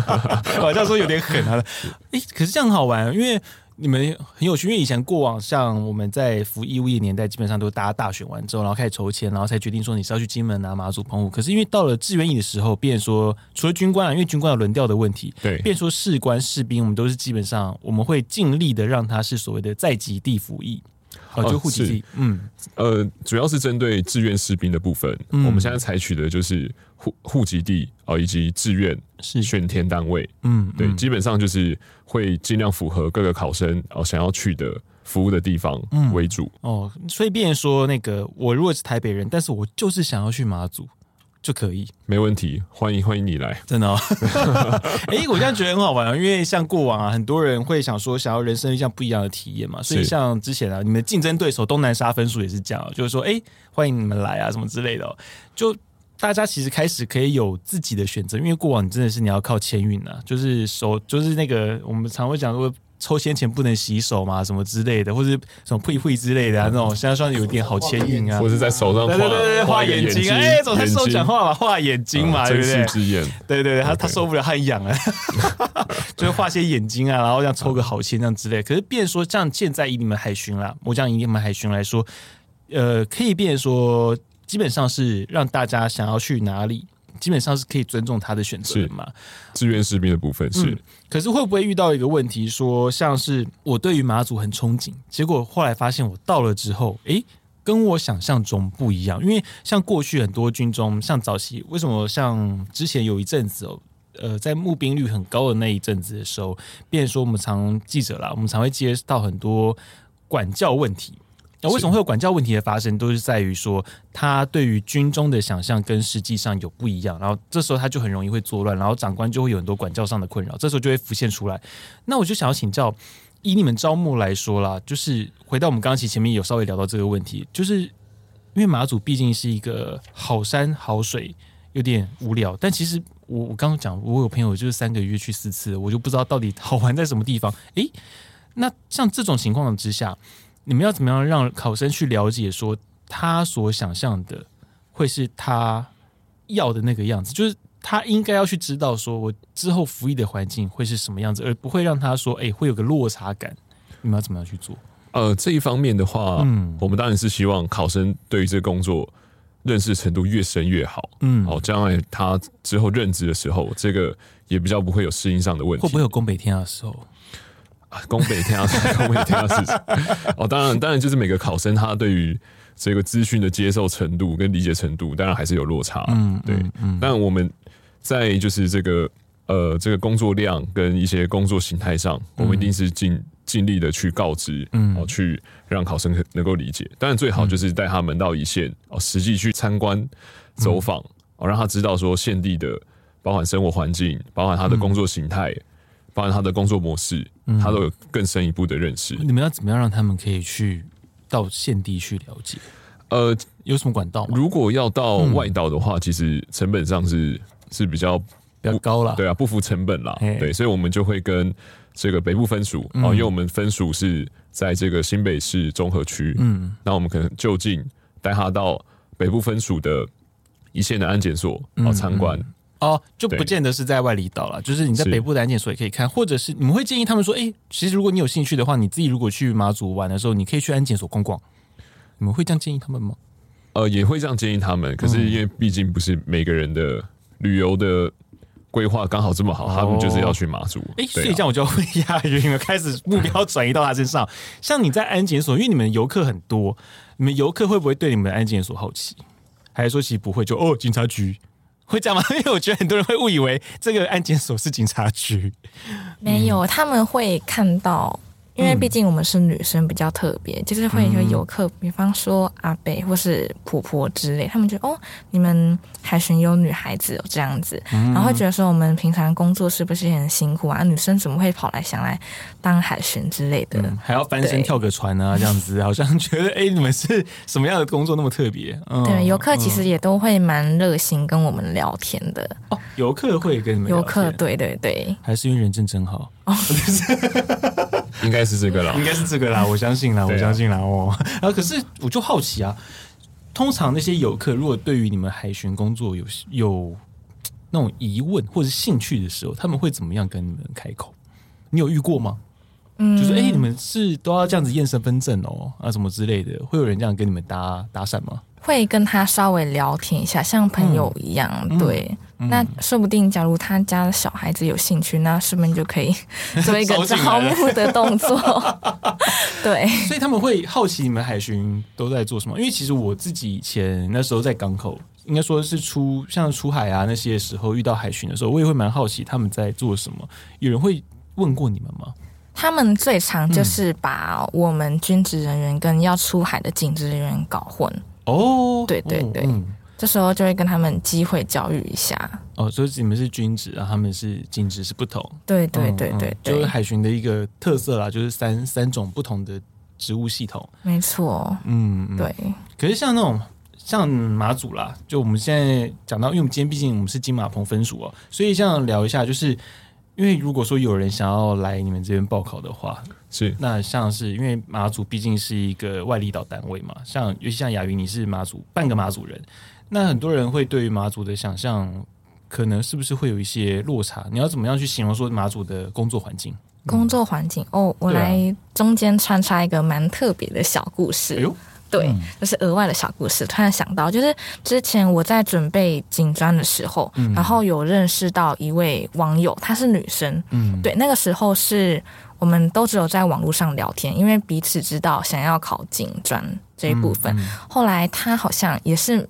好像说有点狠啊。哎、欸，可是这样很好玩，因为。你们很有趣，因为以前过往像我们在服义务役年代，基本上都是大家大选完之后，然后开始筹钱，然后才决定说你是要去金门啊、马祖、澎湖。可是因为到了志愿役的时候，变说除了军官啊，因为军官有轮调的问题，对，变说士官、士兵，我们都是基本上我们会尽力的让他是所谓的在籍地服役。哦，就户籍地，嗯，呃，主要是针对志愿士兵的部分，嗯、我们现在采取的就是户户籍地啊，以及志愿是选填单位，嗯，对，嗯、基本上就是会尽量符合各个考生哦想要去的服务的地方为主。嗯、哦，所以变说那个我如果是台北人，但是我就是想要去马祖。就可以，没问题，欢迎欢迎你来，真的、哦。哎、欸，我这样觉得很好玩啊，因为像过往啊，很多人会想说想要人生一项不一样的体验嘛，所以像之前啊，你们竞争对手东南沙分数也是这样，就是说，哎、欸，欢迎你们来啊，什么之类的、哦，就大家其实开始可以有自己的选择，因为过往你真的是你要靠签运啊，就是手，就是那个我们常会讲说。抽签前不能洗手嘛，什么之类的，或者什么呸呸之类的啊，那种现在算是有点好签运啊，或者在手上画，对对对，画眼睛，哎，总是手讲话嘛，画眼睛嘛，对不对？对对对，他他受不了，他痒啊，就是画些眼睛啊，然后这样抽个好签这样之类。可是，变说像现在以你们海巡啦，我讲以你们海巡来说，呃，可以变说，基本上是让大家想要去哪里。基本上是可以尊重他的选择的嘛？志愿士兵的部分是、嗯，可是会不会遇到一个问题，说像是我对于马祖很憧憬，结果后来发现我到了之后，诶，跟我想象中不一样。因为像过去很多军中，像早期为什么像之前有一阵子哦，呃，在募兵率很高的那一阵子的时候，变成说我们常记者啦，我们常会接到很多管教问题。那为什么会有管教问题的发生？都是在于说他对于军中的想象跟实际上有不一样，然后这时候他就很容易会作乱，然后长官就会有很多管教上的困扰，这时候就会浮现出来。那我就想要请教，以你们招募来说啦，就是回到我们刚刚其实前面有稍微聊到这个问题，就是因为马祖毕竟是一个好山好水，有点无聊。但其实我我刚刚讲，我有朋友就是三个月去四次，我就不知道到底好玩在什么地方。诶，那像这种情况之下。你们要怎么样让考生去了解，说他所想象的会是他要的那个样子？就是他应该要去知道，说我之后服役的环境会是什么样子，而不会让他说，哎，会有个落差感。你们要怎么样去做？呃，这一方面的话，嗯，我们当然是希望考生对于这个工作认识程度越深越好。嗯，好，将来他之后任职的时候，这个也比较不会有适应上的问题。会不会有攻北天的时候？攻北天啊，宫北天啊，事情哦，当然，当然就是每个考生他对于这个资讯的接受程度跟理解程度，当然还是有落差。嗯，对，嗯，但我们在就是这个呃这个工作量跟一些工作形态上，我们一定是尽尽力的去告知，嗯，哦，去让考生能够理解。当然，最好就是带他们到一线哦，实际去参观走访哦，让他知道说现地的包含生活环境，包含他的工作形态。包含他的工作模式，他都有更深一步的认识。你们要怎么样让他们可以去到现地去了解？呃，有什么管道？如果要到外岛的话，其实成本上是是比较比较高了。对啊，不符成本啦。对，所以我们就会跟这个北部分署哦，因为我们分署是在这个新北市中和区。嗯，那我们可能就近带他到北部分署的一线的安检所哦参观。哦，就不见得是在外离岛了，就是你在北部的安检所也可以看，或者是你们会建议他们说，哎、欸，其实如果你有兴趣的话，你自己如果去马祖玩的时候，你可以去安检所逛逛。你们会这样建议他们吗？呃，也会这样建议他们，可是因为毕竟不是每个人的旅游的规划刚好这么好，他们就是要去马祖。哎、哦，所以这样我就要问一下，你们开始目标转移到他身上。像你在安检所，因为你们游客很多，你们游客会不会对你们的安检所好奇？还是说其实不会就？就哦，警察局。会这样吗？因为我觉得很多人会误以为这个安检所是警察局，没有，他们会看到。因为毕竟我们是女生，比较特别，嗯、就是会有游客，比方说阿北或是婆婆之类，他们觉得哦，你们海巡有女孩子这样子，嗯、然后会觉得说我们平常工作是不是也很辛苦啊？女生怎么会跑来想来当海巡之类的？嗯、还要翻身跳个船啊，这样子，好像觉得哎，你们是什么样的工作那么特别？嗯、对，游客其实也都会蛮热心跟我们聊天的。哦，游客会跟你们聊天？游客对对对，还是因为人真真好。哦，应该是这个啦，应该是这个啦，我相信啦，我相信啦哦。然后可是我就好奇啊，通常那些游客如果对于你们海巡工作有有那种疑问或者兴趣的时候，他们会怎么样跟你们开口？你有遇过吗？嗯，就是哎、欸，你们是都要这样子验身份证哦啊什么之类的，会有人这样跟你们搭搭讪吗？会跟他稍微聊天一下，像朋友一样。嗯、对，嗯、那说不定假如他家的小孩子有兴趣，那顺便就可以 做一个招募的动作。对，所以他们会好奇你们海巡都在做什么？因为其实我自己以前那时候在港口，应该说是出像出海啊那些时候遇到海巡的时候，我也会蛮好奇他们在做什么。有人会问过你们吗？他们最常就是把我们军职人员跟要出海的警职人员搞混。哦，对对对，嗯、这时候就会跟他们机会教育一下。哦，所以你们是军职啊，他们是警职是不同。对对对对，对，就是海巡的一个特色啦，就是三三种不同的植物系统。没错，嗯，对。可是像那种像马祖啦，就我们现在讲到，因为我们今天毕竟我们是金马棚分署哦，所以这样聊一下，就是因为如果说有人想要来你们这边报考的话，是那像是因为马祖毕竟是一个外力岛单位嘛，像尤其像雅云，你是马祖半个马祖人，那很多人会对于马祖的想象，可能是不是会有一些落差？你要怎么样去形容说马祖的工作环境？工作环境哦，我来中间穿插一个蛮特别的小故事。哎呦，对，就是额外的小故事。突然想到，就是之前我在准备警专的时候，嗯，然后有认识到一位网友，她是女生。嗯，对，那个时候是我们都只有在网络上聊天，因为彼此知道想要考警专这一部分。嗯嗯，后来他好像也是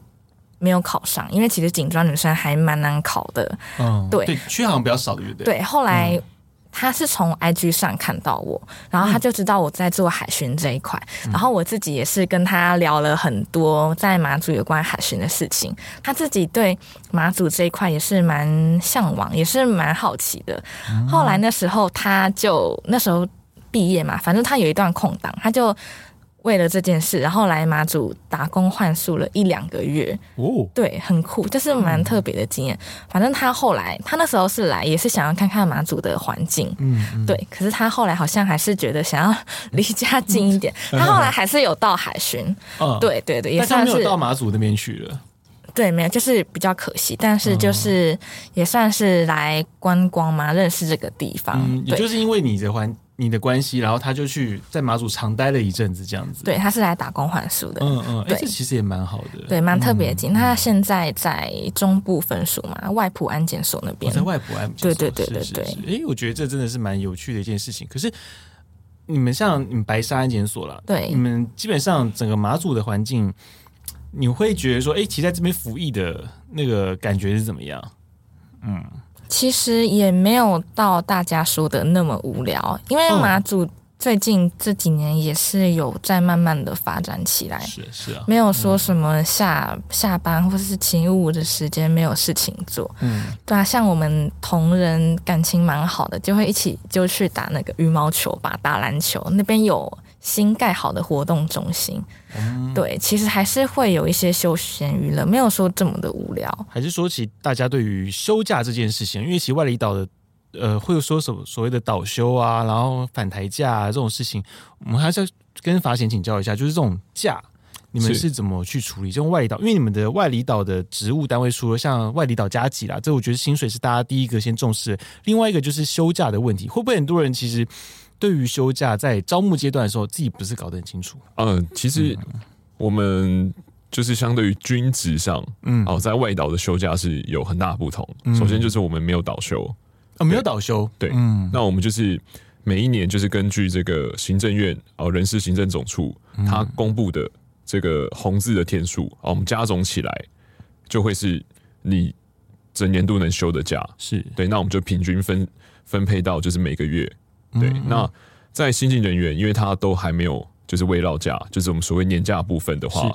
没有考上，因为其实警专女生还蛮难考的。嗯，对，对，缺好像比较少，对不对？对，后来。嗯他是从 IG 上看到我，然后他就知道我在做海巡这一块，嗯、然后我自己也是跟他聊了很多在马祖有关海巡的事情。他自己对马祖这一块也是蛮向往，也是蛮好奇的。嗯、后来那时候他就那时候毕业嘛，反正他有一段空档，他就。为了这件事，然后来马祖打工换宿了一两个月。哦，对，很酷，就是蛮特别的经验。嗯、反正他后来，他那时候是来，也是想要看看马祖的环境。嗯，嗯对。可是他后来好像还是觉得想要离家近一点。嗯、他后来还是有到海巡。嗯，对对对，也算是到马祖那边去了。对，没有，就是比较可惜。但是就是也算是来观光嘛，认识这个地方。嗯，也就是因为你的环。你的关系，然后他就去在马祖长待了一阵子，这样子。对，他是来打工换宿的。嗯嗯，哎、欸，这其实也蛮好的。对，蛮特别的。他、嗯、现在在中部分署嘛，外埔安检所那边。哦、在外埔安检所。对对对对对。哎、欸，我觉得这真的是蛮有趣的一件事情。可是你们像你们白沙安检所了，对，你们基本上整个马祖的环境，你会觉得说，哎、欸，其实在这边服役的那个感觉是怎么样？嗯。其实也没有到大家说的那么无聊，因为马祖最近这几年也是有在慢慢的发展起来，是是啊，没有说什么下、嗯、下班或者是勤务的时间没有事情做，嗯，对啊，像我们同仁感情蛮好的，就会一起就去打那个羽毛球吧，打篮球，那边有新盖好的活动中心。嗯、对，其实还是会有一些休闲娱乐，没有说这么的无聊。还是说起大家对于休假这件事情，因为其实外离岛的，呃，会有说什么所谓的倒休啊，然后返台假啊这种事情，我们还是要跟法显请教一下，就是这种假，你们是怎么去处理？这种外离岛，因为你们的外离岛的职务单位，除了像外离岛加急啦，这我觉得薪水是大家第一个先重视。另外一个就是休假的问题，会不会很多人其实？对于休假，在招募阶段的时候，自己不是搞得很清楚。嗯、呃，其实我们就是相对于军职上，嗯，哦，在外岛的休假是有很大的不同。嗯、首先就是我们没有倒休。啊、哦，没有倒休，对，嗯，那我们就是每一年就是根据这个行政院哦人事行政总处它公布的这个红字的天数啊，我们加总起来就会是你整年度能休的假，是。对，那我们就平均分分配到就是每个月。对，那在新进人员，因为他都还没有就是未到假，就是我们所谓年假部分的话，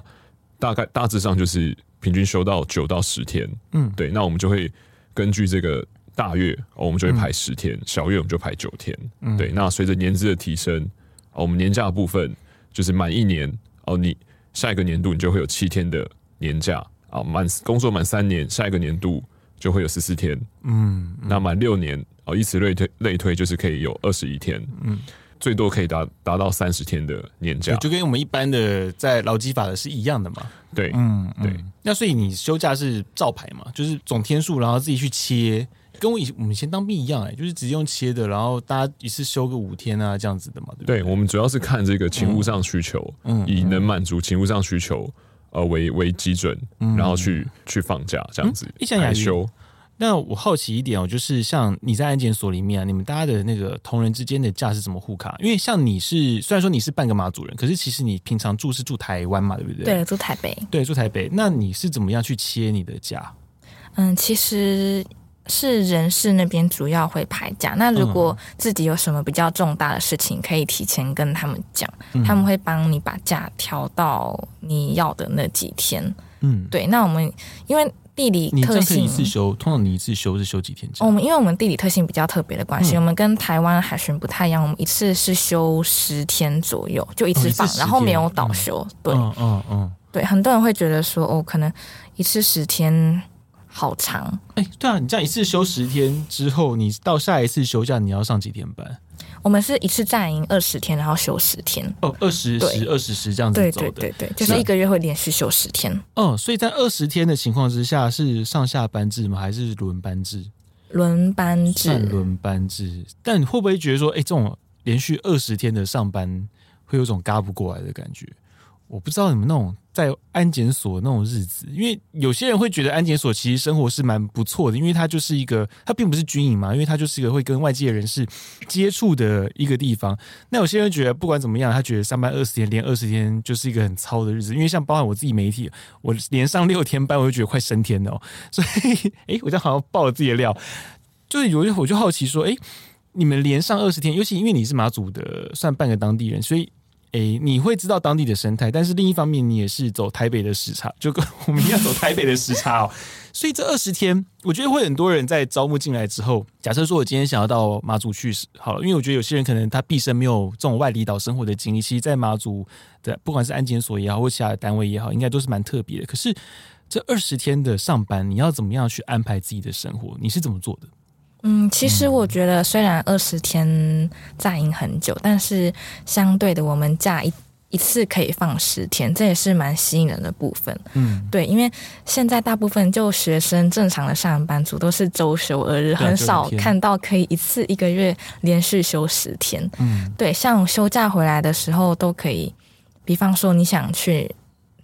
大概大致上就是平均休到九到十天。嗯，对，那我们就会根据这个大月，我们就会排十天；小月我们就排九天。嗯，对，那随着年资的提升，我们年假部分就是满一年哦，你下一个年度你就会有七天的年假啊，满工作满三年，下一个年度就会有十四天。嗯，那满六年。哦，以此类推，类推就是可以有二十一天，嗯，最多可以达达到三十天的年假，就跟我们一般的在劳基法的是一样的嘛。对，嗯，对。那所以你休假是照排嘛？就是总天数，然后自己去切，跟我以我们以前当兵一样，哎，就是直接用切的，然后大家一次休个五天啊，这样子的嘛，对不对？对，我们主要是看这个勤务上需求，嗯，以能满足勤务上需求呃为为基准，然后去去放假这样子，一想来休。那我好奇一点哦，就是像你在安检所里面啊，你们大家的那个同仁之间的假是怎么互卡？因为像你是虽然说你是半个马祖人，可是其实你平常住是住台湾嘛，对不对？对，住台北。对，住台北。那你是怎么样去切你的假？嗯，其实是人事那边主要会排假。那如果自己有什么比较重大的事情，可以提前跟他们讲，嗯、他们会帮你把假调到你要的那几天。嗯，对。那我们因为地理特性，一次休，通常你一次休是休几天？我们因为我们地理特性比较特别的关系，嗯、我们跟台湾海巡不太一样，我们一次是休十天左右，就一次放，哦、然后没有倒休。嗯、对，嗯嗯，嗯对，很多人会觉得说，哦，可能一次十天。好长哎、欸，对啊，你这样一次休十天之后，你到下一次休假你要上几天班？我们是一次扎营二十天，然后休十天。哦，二十十二十十这样子走的，对对对对，就是一个月会连续休十天。哦，所以在二十天的情况之下，是上下班制吗？还是轮班制？轮班制，轮班制。但你会不会觉得说，哎、欸，这种连续二十天的上班，会有种嘎不过来的感觉？我不知道你们那种在安检所那种日子，因为有些人会觉得安检所其实生活是蛮不错的，因为它就是一个，它并不是军营嘛，因为它就是一个会跟外界人士接触的一个地方。那有些人觉得不管怎么样，他觉得上班二十天连二十天就是一个很操的日子，因为像包含我自己媒体，我连上六天班，我就觉得快升天了。所以，诶，我就好像爆了自己的料，就是有一我就好奇说，诶，你们连上二十天，尤其因为你是马祖的，算半个当地人，所以。诶、你会知道当地的生态，但是另一方面，你也是走台北的时差，就跟我们一样走台北的时差哦。所以这二十天，我觉得会很多人在招募进来之后，假设说我今天想要到马祖去，好了，因为我觉得有些人可能他毕生没有这种外离岛生活的经历，其实，在马祖的不管是安检所也好，或其他的单位也好，应该都是蛮特别的。可是这二十天的上班，你要怎么样去安排自己的生活？你是怎么做的？嗯，其实我觉得，虽然二十天扎营很久，但是相对的，我们假一一次可以放十天，这也是蛮吸引人的部分。嗯，对，因为现在大部分就学生正常的上班族都是周休二日，很少看到可以一次一个月连续休十天。嗯，对，像休假回来的时候都可以，比方说你想去。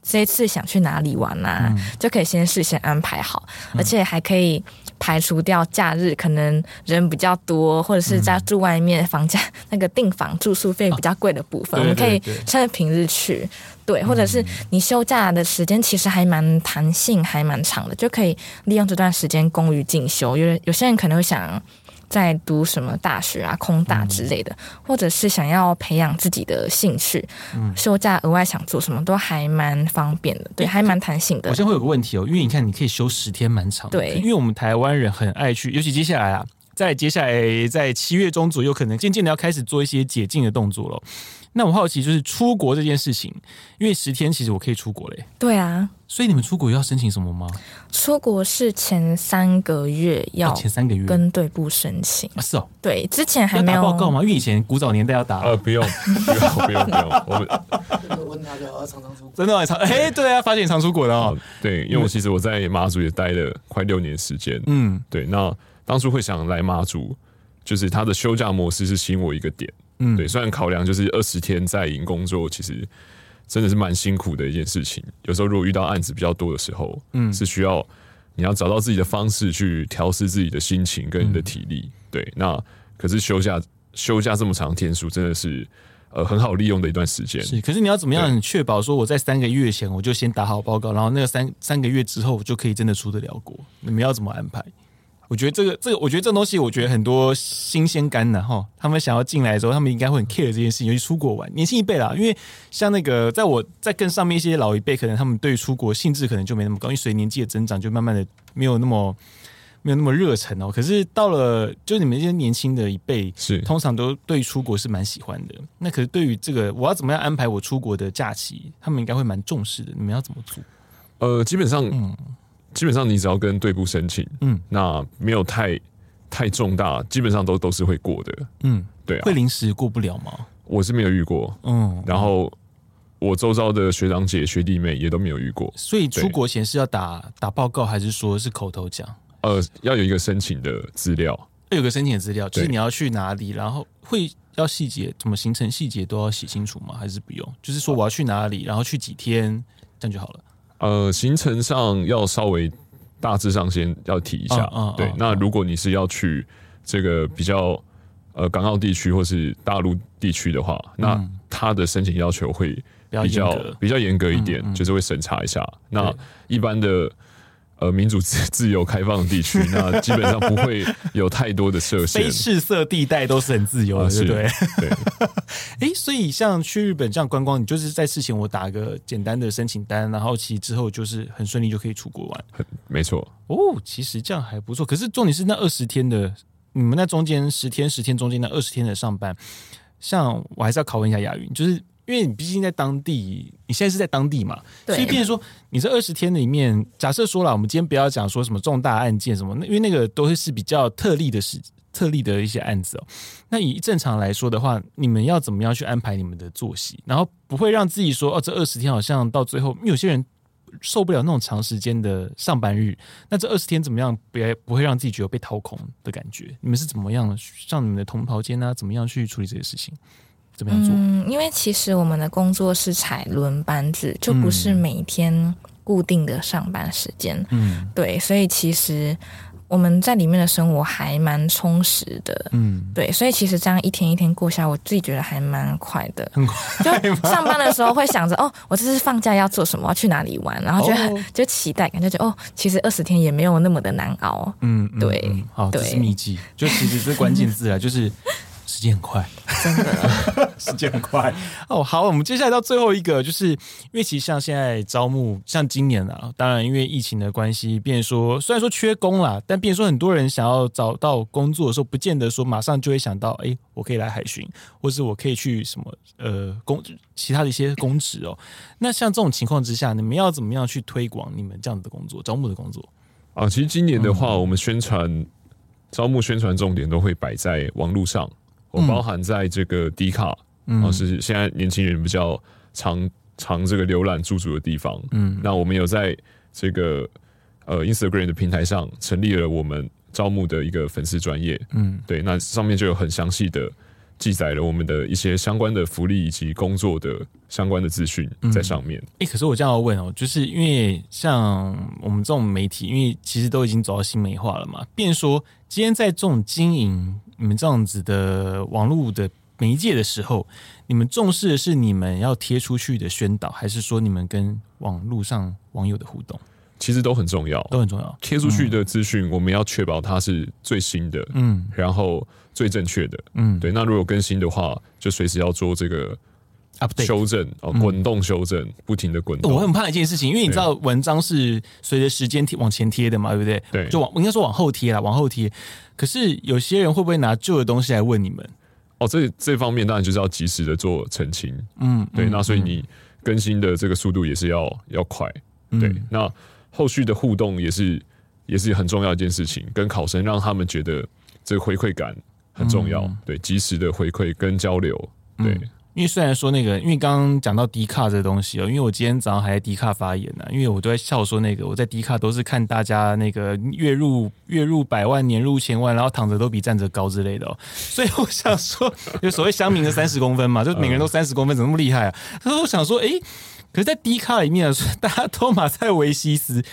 这一次想去哪里玩啊？嗯、就可以先事先安排好，而且还可以排除掉假日可能人比较多，或者是在住外面房价那个订房住宿费比较贵的部分，啊、我们可以趁平日去。对，或者是你休假的时间其实还蛮弹性，还蛮长的，就可以利用这段时间供于进修。因为有些人可能会想。在读什么大学啊、空大之类的，嗯、或者是想要培养自己的兴趣，嗯、休假额外想做什么都还蛮方便的，对，欸、还蛮弹性的。我现在会有个问题哦，因为你看，你可以休十天，蛮长的。对，因为我们台湾人很爱去，尤其接下来啊，在接下来在七月中左右，可能渐渐的要开始做一些解禁的动作了。那我好奇就是出国这件事情，因为十天其实我可以出国嘞。对啊，所以你们出国要申请什么吗？出国是前三个月要前三个月跟队部申请啊？是哦，对，之前还没有报告吗？因为以前古早年代要打呃，不用，不用，不用，不用。我们问他就常常出国，真的常哎，对啊，发现常出国的哦。对，因为我其实我在马祖也待了快六年时间，嗯，对。那当初会想来马祖，就是他的休假模式是吸引我一个点。嗯，对，虽然考量就是二十天在营工作，其实真的是蛮辛苦的一件事情。有时候如果遇到案子比较多的时候，嗯，是需要你要找到自己的方式去调试自己的心情跟你的体力。嗯、对，那可是休假休假这么长天数，真的是呃很好利用的一段时间。是，可是你要怎么样确保说我在三个月前我就先打好报告，然后那个三三个月之后我就可以真的出得了国？你们要怎么安排？我觉得这个这个，我觉得这东西，我觉得很多新鲜肝的哈，他们想要进来的时候，他们应该会很 care 这件事情，尤其出国玩，年轻一辈啦，因为像那个在我在更上面一些老一辈，可能他们对出国兴致可能就没那么高，因为随年纪的增长，就慢慢的没有那么没有那么热忱哦。可是到了就你们这些年轻的一辈，是通常都对出国是蛮喜欢的。那可是对于这个我要怎么样安排我出国的假期，他们应该会蛮重视的。你们要怎么做？呃，基本上嗯。基本上你只要跟队部申请，嗯，那没有太太重大，基本上都都是会过的，嗯，对啊，会临时过不了吗？我是没有遇过，嗯，然后我周遭的学长姐学弟妹也都没有遇过，所以出国前是要打打报告，还是说是口头讲？呃，要有一个申请的资料，要有个申请的资料，就是你要去哪里，然后会要细节，怎么行程细节都要写清楚吗？还是不用？就是说我要去哪里，然后去几天，这样就好了。呃，行程上要稍微大致上先要提一下，啊啊、对。啊、那如果你是要去这个比较呃港澳地区或是大陆地区的话，嗯、那他的申请要求会比较比较严格一点，嗯嗯、就是会审查一下。嗯、那一般的呃民主自 自由开放的地区，那基本上不会有太多的设施，非赤色地带都是很自由的，对不对？对。哎，所以像去日本这样观光，你就是在事前我打个简单的申请单，然后其实之后就是很顺利就可以出国玩。很没错哦，其实这样还不错。可是重点是那二十天的，你们那中间十天十天中间那二十天的上班，像我还是要拷问一下亚云，就是。因为你毕竟在当地，你现在是在当地嘛，对所以变成说你这二十天里面，假设说了，我们今天不要讲说什么重大案件什么，那因为那个都是比较特例的事，特例的一些案子哦。那以正常来说的话，你们要怎么样去安排你们的作息，然后不会让自己说哦，这二十天好像到最后，因为有些人受不了那种长时间的上班日，那这二十天怎么样，别不会让自己觉得被掏空的感觉？你们是怎么样像你们的同袍间呢？怎么样去处理这些事情？怎么样做？嗯，因为其实我们的工作是采轮班制，就不是每天固定的上班时间。嗯，对，所以其实我们在里面的生活还蛮充实的。嗯，对，所以其实这样一天一天过下，我自己觉得还蛮快的。很快，就上班的时候会想着 哦，我这次放假要做什么，要去哪里玩，然后就很、哦、就期待，感觉就哦，其实二十天也没有那么的难熬。嗯，对，嗯、好，对这是秘籍，就其实是关键字啊，就是。时间很快，真的，时间很快哦。好，我们接下来到最后一个，就是因为其实像现在招募，像今年啊，当然因为疫情的关系，变说虽然说缺工啦，但变说很多人想要找到工作的时候，不见得说马上就会想到，哎，我可以来海巡，或是我可以去什么呃公其他的一些公职哦。那像这种情况之下，你们要怎么样去推广你们这样子的工作，招募的工作啊？其实今年的话，嗯、我们宣传招募宣传重点都会摆在网络上。我包含在这个 D 卡，嗯，是现在年轻人比较常常这个浏览驻足的地方。嗯，那我们有在这个呃 Instagram 的平台上成立了我们招募的一个粉丝专业。嗯，对，那上面就有很详细的记载了我们的一些相关的福利以及工作的相关的资讯在上面。哎、嗯欸，可是我这样要问哦，就是因为像我们这种媒体，因为其实都已经走到新媒化了嘛，变说今天在这种经营。你们这样子的网络的媒介的时候，你们重视的是你们要贴出去的宣导，还是说你们跟网络上网友的互动？其实都很重要，都很重要。贴出去的资讯，我们要确保它是最新的，嗯，然后最正确的，嗯，对。那如果更新的话，就随时要做这个。修正哦，滚动修正，不停的滚动。我很怕一件事情，因为你知道文章是随着时间贴往前贴的嘛，对不对？对，就往应该说往后贴啦，往后贴。可是有些人会不会拿旧的东西来问你们？哦，这这方面当然就是要及时的做澄清。嗯，对。嗯、那所以你更新的这个速度也是要要快。对，嗯、那后续的互动也是也是很重要一件事情，跟考生让他们觉得这个回馈感很重要。嗯、对，及时的回馈跟交流。对。嗯因为虽然说那个，因为刚刚讲到迪卡这个东西哦，因为我今天早上还在迪卡发言呢，因为我都在笑说那个我在迪卡都是看大家那个月入月入百万，年入千万，然后躺着都比站着高之类的哦，所以我想说，就所谓乡民的三十公分嘛，就每个人都三十公分，怎么那么厉害啊？所以我想说，哎，可是，在迪卡里面，大家都马赛维西斯，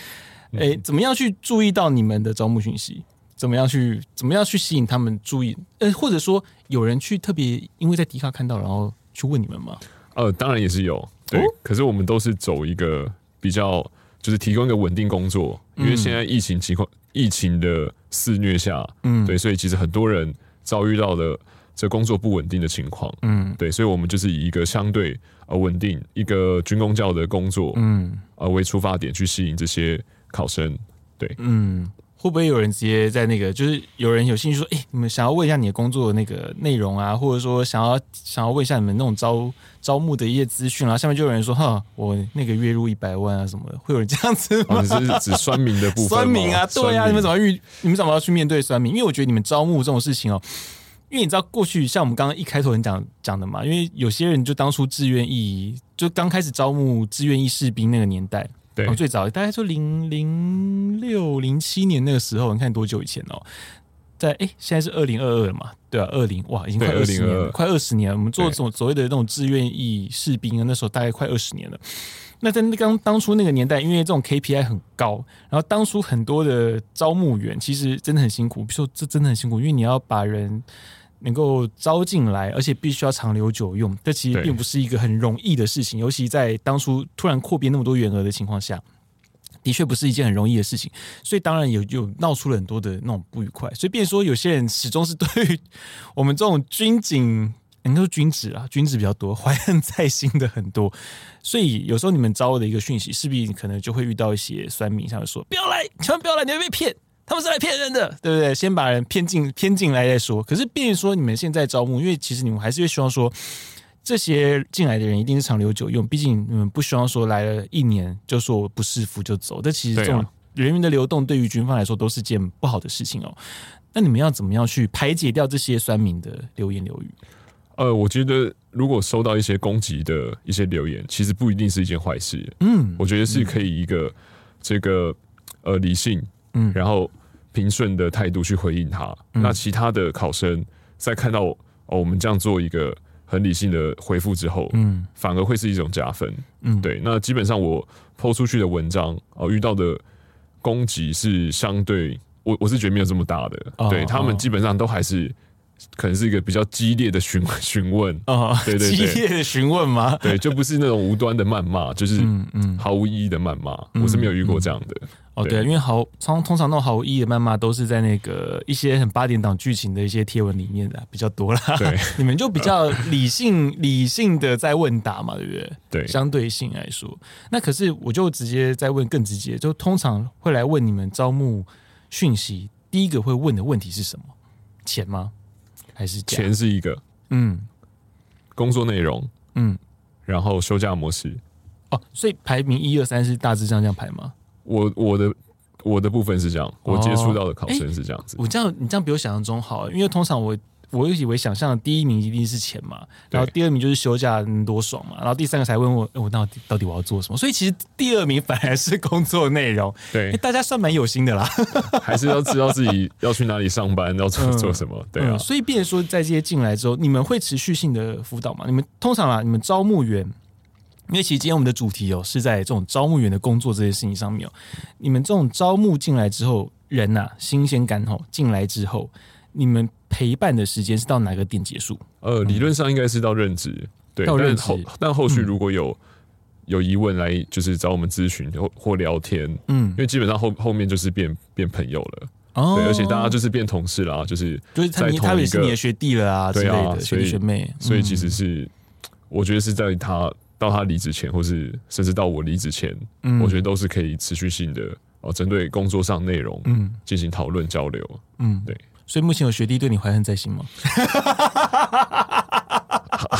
哎，怎么样去注意到你们的招募讯息？怎么样去怎么样去吸引他们注意？呃，或者说有人去特别因为在迪卡看到，然后。去问你们吗？呃，当然也是有，对。哦、可是我们都是走一个比较，就是提供一个稳定工作，嗯、因为现在疫情情况，疫情的肆虐下，嗯，对，所以其实很多人遭遇到了这工作不稳定的情况，嗯，对，所以我们就是以一个相对呃稳定一个军工教的工作，嗯，呃为出发点去吸引这些考生，对，嗯。会不会有人直接在那个，就是有人有兴趣说，哎、欸，你们想要问一下你的工作的那个内容啊，或者说想要想要问一下你们那种招招募的一些资讯啊，下面就有人说，哈，我那个月入一百万啊什么的，会有人这样子吗？哦、你是指酸民的部分？酸民啊，对啊，你们怎么遇？你们怎么要去面对酸民？因为我觉得你们招募这种事情哦，因为你知道过去像我们刚刚一开头很讲讲的嘛，因为有些人就当初志愿役，就刚开始招募志愿役士兵那个年代。对，最早大概说零零六零七年那个时候，你看多久以前哦？在哎，现在是二零二二嘛？对啊，二零哇，已经快二十年了，快二十年了。我们做这种所谓的那种志愿役士兵啊，那时候大概快二十年了。那在那刚当初那个年代，因为这种 KPI 很高，然后当初很多的招募员其实真的很辛苦。比如说，这真的很辛苦，因为你要把人。能够招进来，而且必须要长留久用，这其实并不是一个很容易的事情。尤其在当初突然扩编那么多员额的情况下，的确不是一件很容易的事情，所以当然有有闹出了很多的那种不愉快，所以变成说有些人始终是对于我们这种军警，应该说军职啊，军职比较多，怀恨在心的很多，所以有时候你们招的一个讯息，势必可能就会遇到一些酸民，像说不要来，千万不要来，你会被骗，他们是来骗人的，对不对？先把人骗进骗进来再说。可是，变成说你们现在招募，因为其实你们还是会希望说。这些进来的人一定是长留久用，毕竟你们不希望说来了一年就说我不适服就走。这其实这种人员的流动对于军方来说都是件不好的事情哦。那你们要怎么样去排解掉这些酸民的流言流语？呃，我觉得如果收到一些攻击的一些留言，其实不一定是一件坏事。嗯，我觉得是可以一个这个呃理性，嗯，然后平顺的态度去回应他。嗯、那其他的考生在看到哦，我们这样做一个。很理性的回复之后，嗯，反而会是一种加分，嗯，对。那基本上我 PO 出去的文章哦，遇到的攻击是相对我我是觉得没有这么大的，哦、对他们基本上都还是可能是一个比较激烈的询 询问啊，对对对，激烈的询问吗？对，就不是那种无端的谩骂，就是嗯毫无意义的谩骂，嗯、我是没有遇过这样的。哦，对，因为好通通常那种毫无意义的谩骂都是在那个一些很八点档剧情的一些贴文里面的比较多啦。对，你们就比较理性 理性的在问答嘛，对不对？对，相对性来说，那可是我就直接在问更直接，就通常会来问你们招募讯息，第一个会问的问题是什么？钱吗？还是钱是一个？嗯，工作内容，嗯，然后休假模式。哦，所以排名一二三是大致上这样排吗？我我的我的部分是这样，我接触到的考生是这样子。哦欸、我这样你这样比我想象中好，因为通常我我以为想象的第一名一定是钱嘛，然后第二名就是休假多爽嘛，然后第三个才问我，欸、我到底到底我要做什么？所以其实第二名反而是工作内容。对、欸，大家算蛮有心的啦，还是要知道自己要去哪里上班，要做做什么。嗯、对啊，所以变成说在这些进来之后，你们会持续性的辅导吗？你们通常啊，你们招募员。因为其实今天我们的主题哦，是在这种招募员的工作这些事情上面哦。你们这种招募进来之后，人呐、啊，新鲜感哦，进来之后，你们陪伴的时间是到哪个点结束？呃，理论上应该是到任职，对。到任职，但后但后续如果有、嗯、有疑问来，就是找我们咨询或或聊天，嗯，因为基本上后后面就是变变朋友了，哦，对，而且大家就是变同事啦，就是就是他他也是你的学弟了啊，对啊，学弟学妹，所以其实是、嗯、我觉得是在他。到他离职前，或是甚至到我离职前，嗯，我觉得都是可以持续性的哦，针对工作上内容，嗯，进行讨论交流，嗯，对。所以目前有学弟对你怀恨在心吗？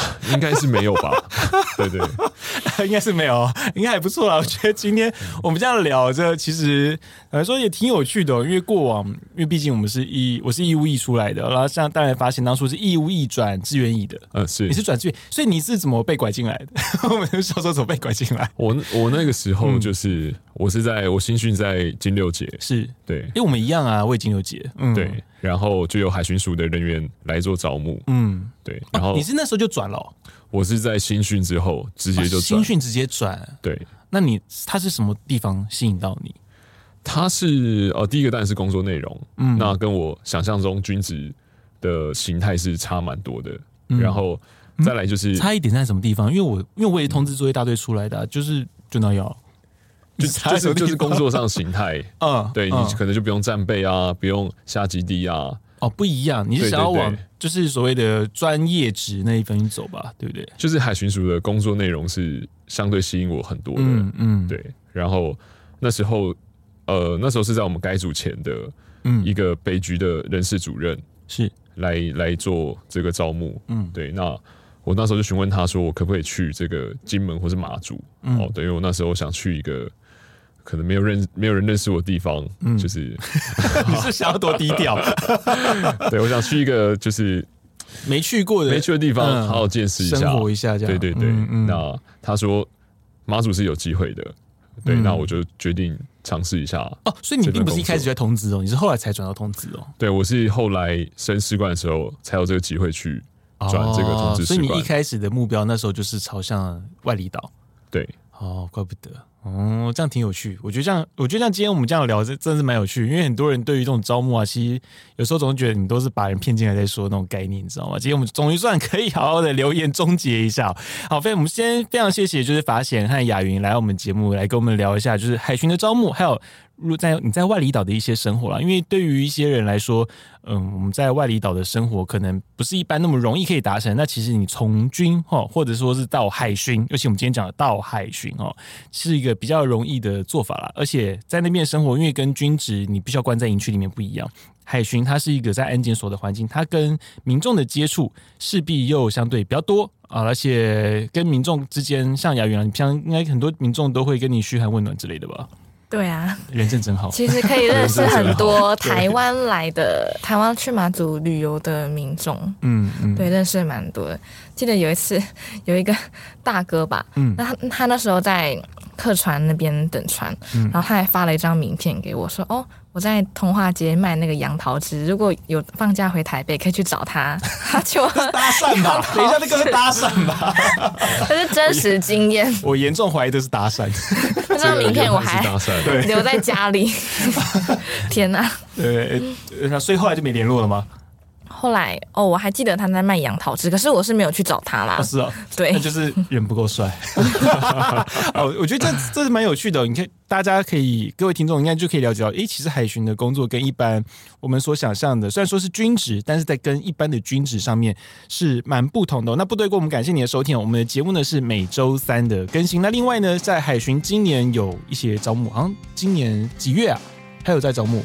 应该是没有吧？对对，应该是没有，应该还不错啦。我觉得今天我们这样聊，这其实来说也挺有趣的。因为过往，因为毕竟我们是义，我是义务役出来的，然后像当然发现当初是义务役转志愿役的，嗯，是你是转志愿，所以你是怎么被拐进来的？我们小时候怎么被拐进来？我我那个时候就是、嗯、我是在我新训在金六节，是对，因为我们一样啊，我也金六节，嗯，对。然后就有海巡署的人员来做招募，嗯，对。然后、啊、你是那时候就转了、哦？我是在新训之后直接就新训直接转。对，那你他是什么地方吸引到你？他是呃，第一个当然是工作内容，嗯，那跟我想象中军职的形态是差蛮多的。嗯、然后再来就是、嗯、差一点在什么地方？因为我因为我也通知作业大队出来的、啊，就是就那样。就就是就是工作上形态，嗯，对你可能就不用战备啊，不用下基地啊，哦，不一样，你是想要往就是所谓的专业职那一方走吧，对不对？就是海巡署的工作内容是相对吸引我很多的，嗯嗯，对。然后那时候，呃，那时候是在我们该组前的，嗯，一个北局的人事主任是来来做这个招募，嗯，对，那。我那时候就询问他说：“我可不可以去这个金门或是马祖？”嗯、哦，等于我那时候想去一个可能没有认没有人认识我的地方，嗯、就是 你是想要多低调？对，我想去一个就是没去过的没去的地方，好好见识一下，生活一下这样。对对对。嗯嗯，那他说马祖是有机会的，对，嗯、那我就决定尝试一下。哦，所以你并不是一开始就在通知哦，你是后来才转到通知哦。对，我是后来升士官的时候才有这个机会去。转这个通知、哦，所以你一开始的目标那时候就是朝向外离岛，对，哦，怪不得。哦，这样挺有趣。我觉得这样，我觉得像今天我们这样聊，这真是蛮有趣。因为很多人对于这种招募啊，其实有时候总是觉得你都是把人骗进来再说那种概念，你知道吗？今天我们终于算可以好好的留言终结一下。好，非常我们先非常谢谢，就是法显和雅云来我们节目来跟我们聊一下，就是海巡的招募，还有。如在你在外离岛的一些生活啦，因为对于一些人来说，嗯，我们在外离岛的生活可能不是一般那么容易可以达成。那其实你从军哈，或者说是到海巡，尤其我们今天讲的到海巡哦，是一个比较容易的做法啦。而且在那边生活，因为跟军职你必须要关在营区里面不一样，海巡它是一个在安检所的环境，它跟民众的接触势必又相对比较多啊，而且跟民众之间，像雅云，像应该很多民众都会跟你嘘寒问暖之类的吧。对啊，人真真好。其实可以认识很多 台湾来的台湾去马祖旅游的民众，嗯嗯，对，认识蛮多的。记得有一次 有一个大哥吧，嗯，那他他那时候在客船那边等船，嗯，然后他还发了一张名片给我说，哦。我在通化街卖那个杨桃汁，如果有放假回台北，可以去找他。他就 搭讪吧，等一下那个是搭讪吧？这是真实经验。我严重怀疑这是搭讪。那张名片我还留在家里。天哪！对，那所以后来就没联络了吗？后来哦，我还记得他在卖杨桃汁，可是我是没有去找他啦。哦、是啊，对，那就是人不够帅。哦，我觉得这这是蛮有趣的。你看，大家可以各位听众应该就可以了解到，诶，其实海巡的工作跟一般我们所想象的，虽然说是军职，但是在跟一般的军职上面是蛮不同的、哦。那部队锅，我们感谢你的收听。我们的节目呢是每周三的更新。那另外呢，在海巡今年有一些招募，好像今年几月啊，还有在招募。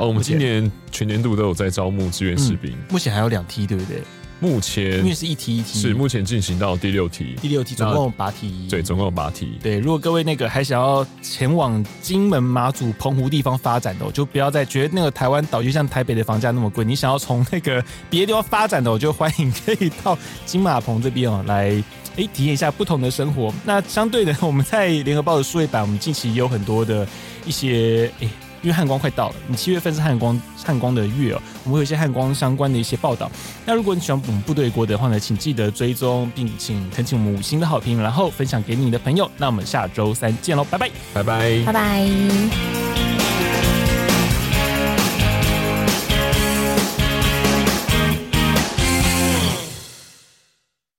哦，我们今年全年度都有在招募志愿士兵，目前还有两梯，对不对？目前因为是一梯一梯，是目前进行到第六梯，第六梯总共有八梯，对，总共有八梯。对，如果各位那个还想要前往金门、马祖、澎湖地方发展的，我就不要再觉得那个台湾岛就像台北的房价那么贵。你想要从那个别的地方发展的，我就欢迎可以到金马棚这边哦，来哎体验一下不同的生活。那相对的，我们在联合报的数位版，我们近期也有很多的一些哎。因为汉光快到了，你七月份是汉光汉光的月哦，我们会有一些汉光相关的一些报道。那如果你喜欢我们部队锅的话呢，请记得追踪并请恳请我们五星的好评，然后分享给你的朋友。那我们下周三见喽，拜拜，拜拜，拜拜。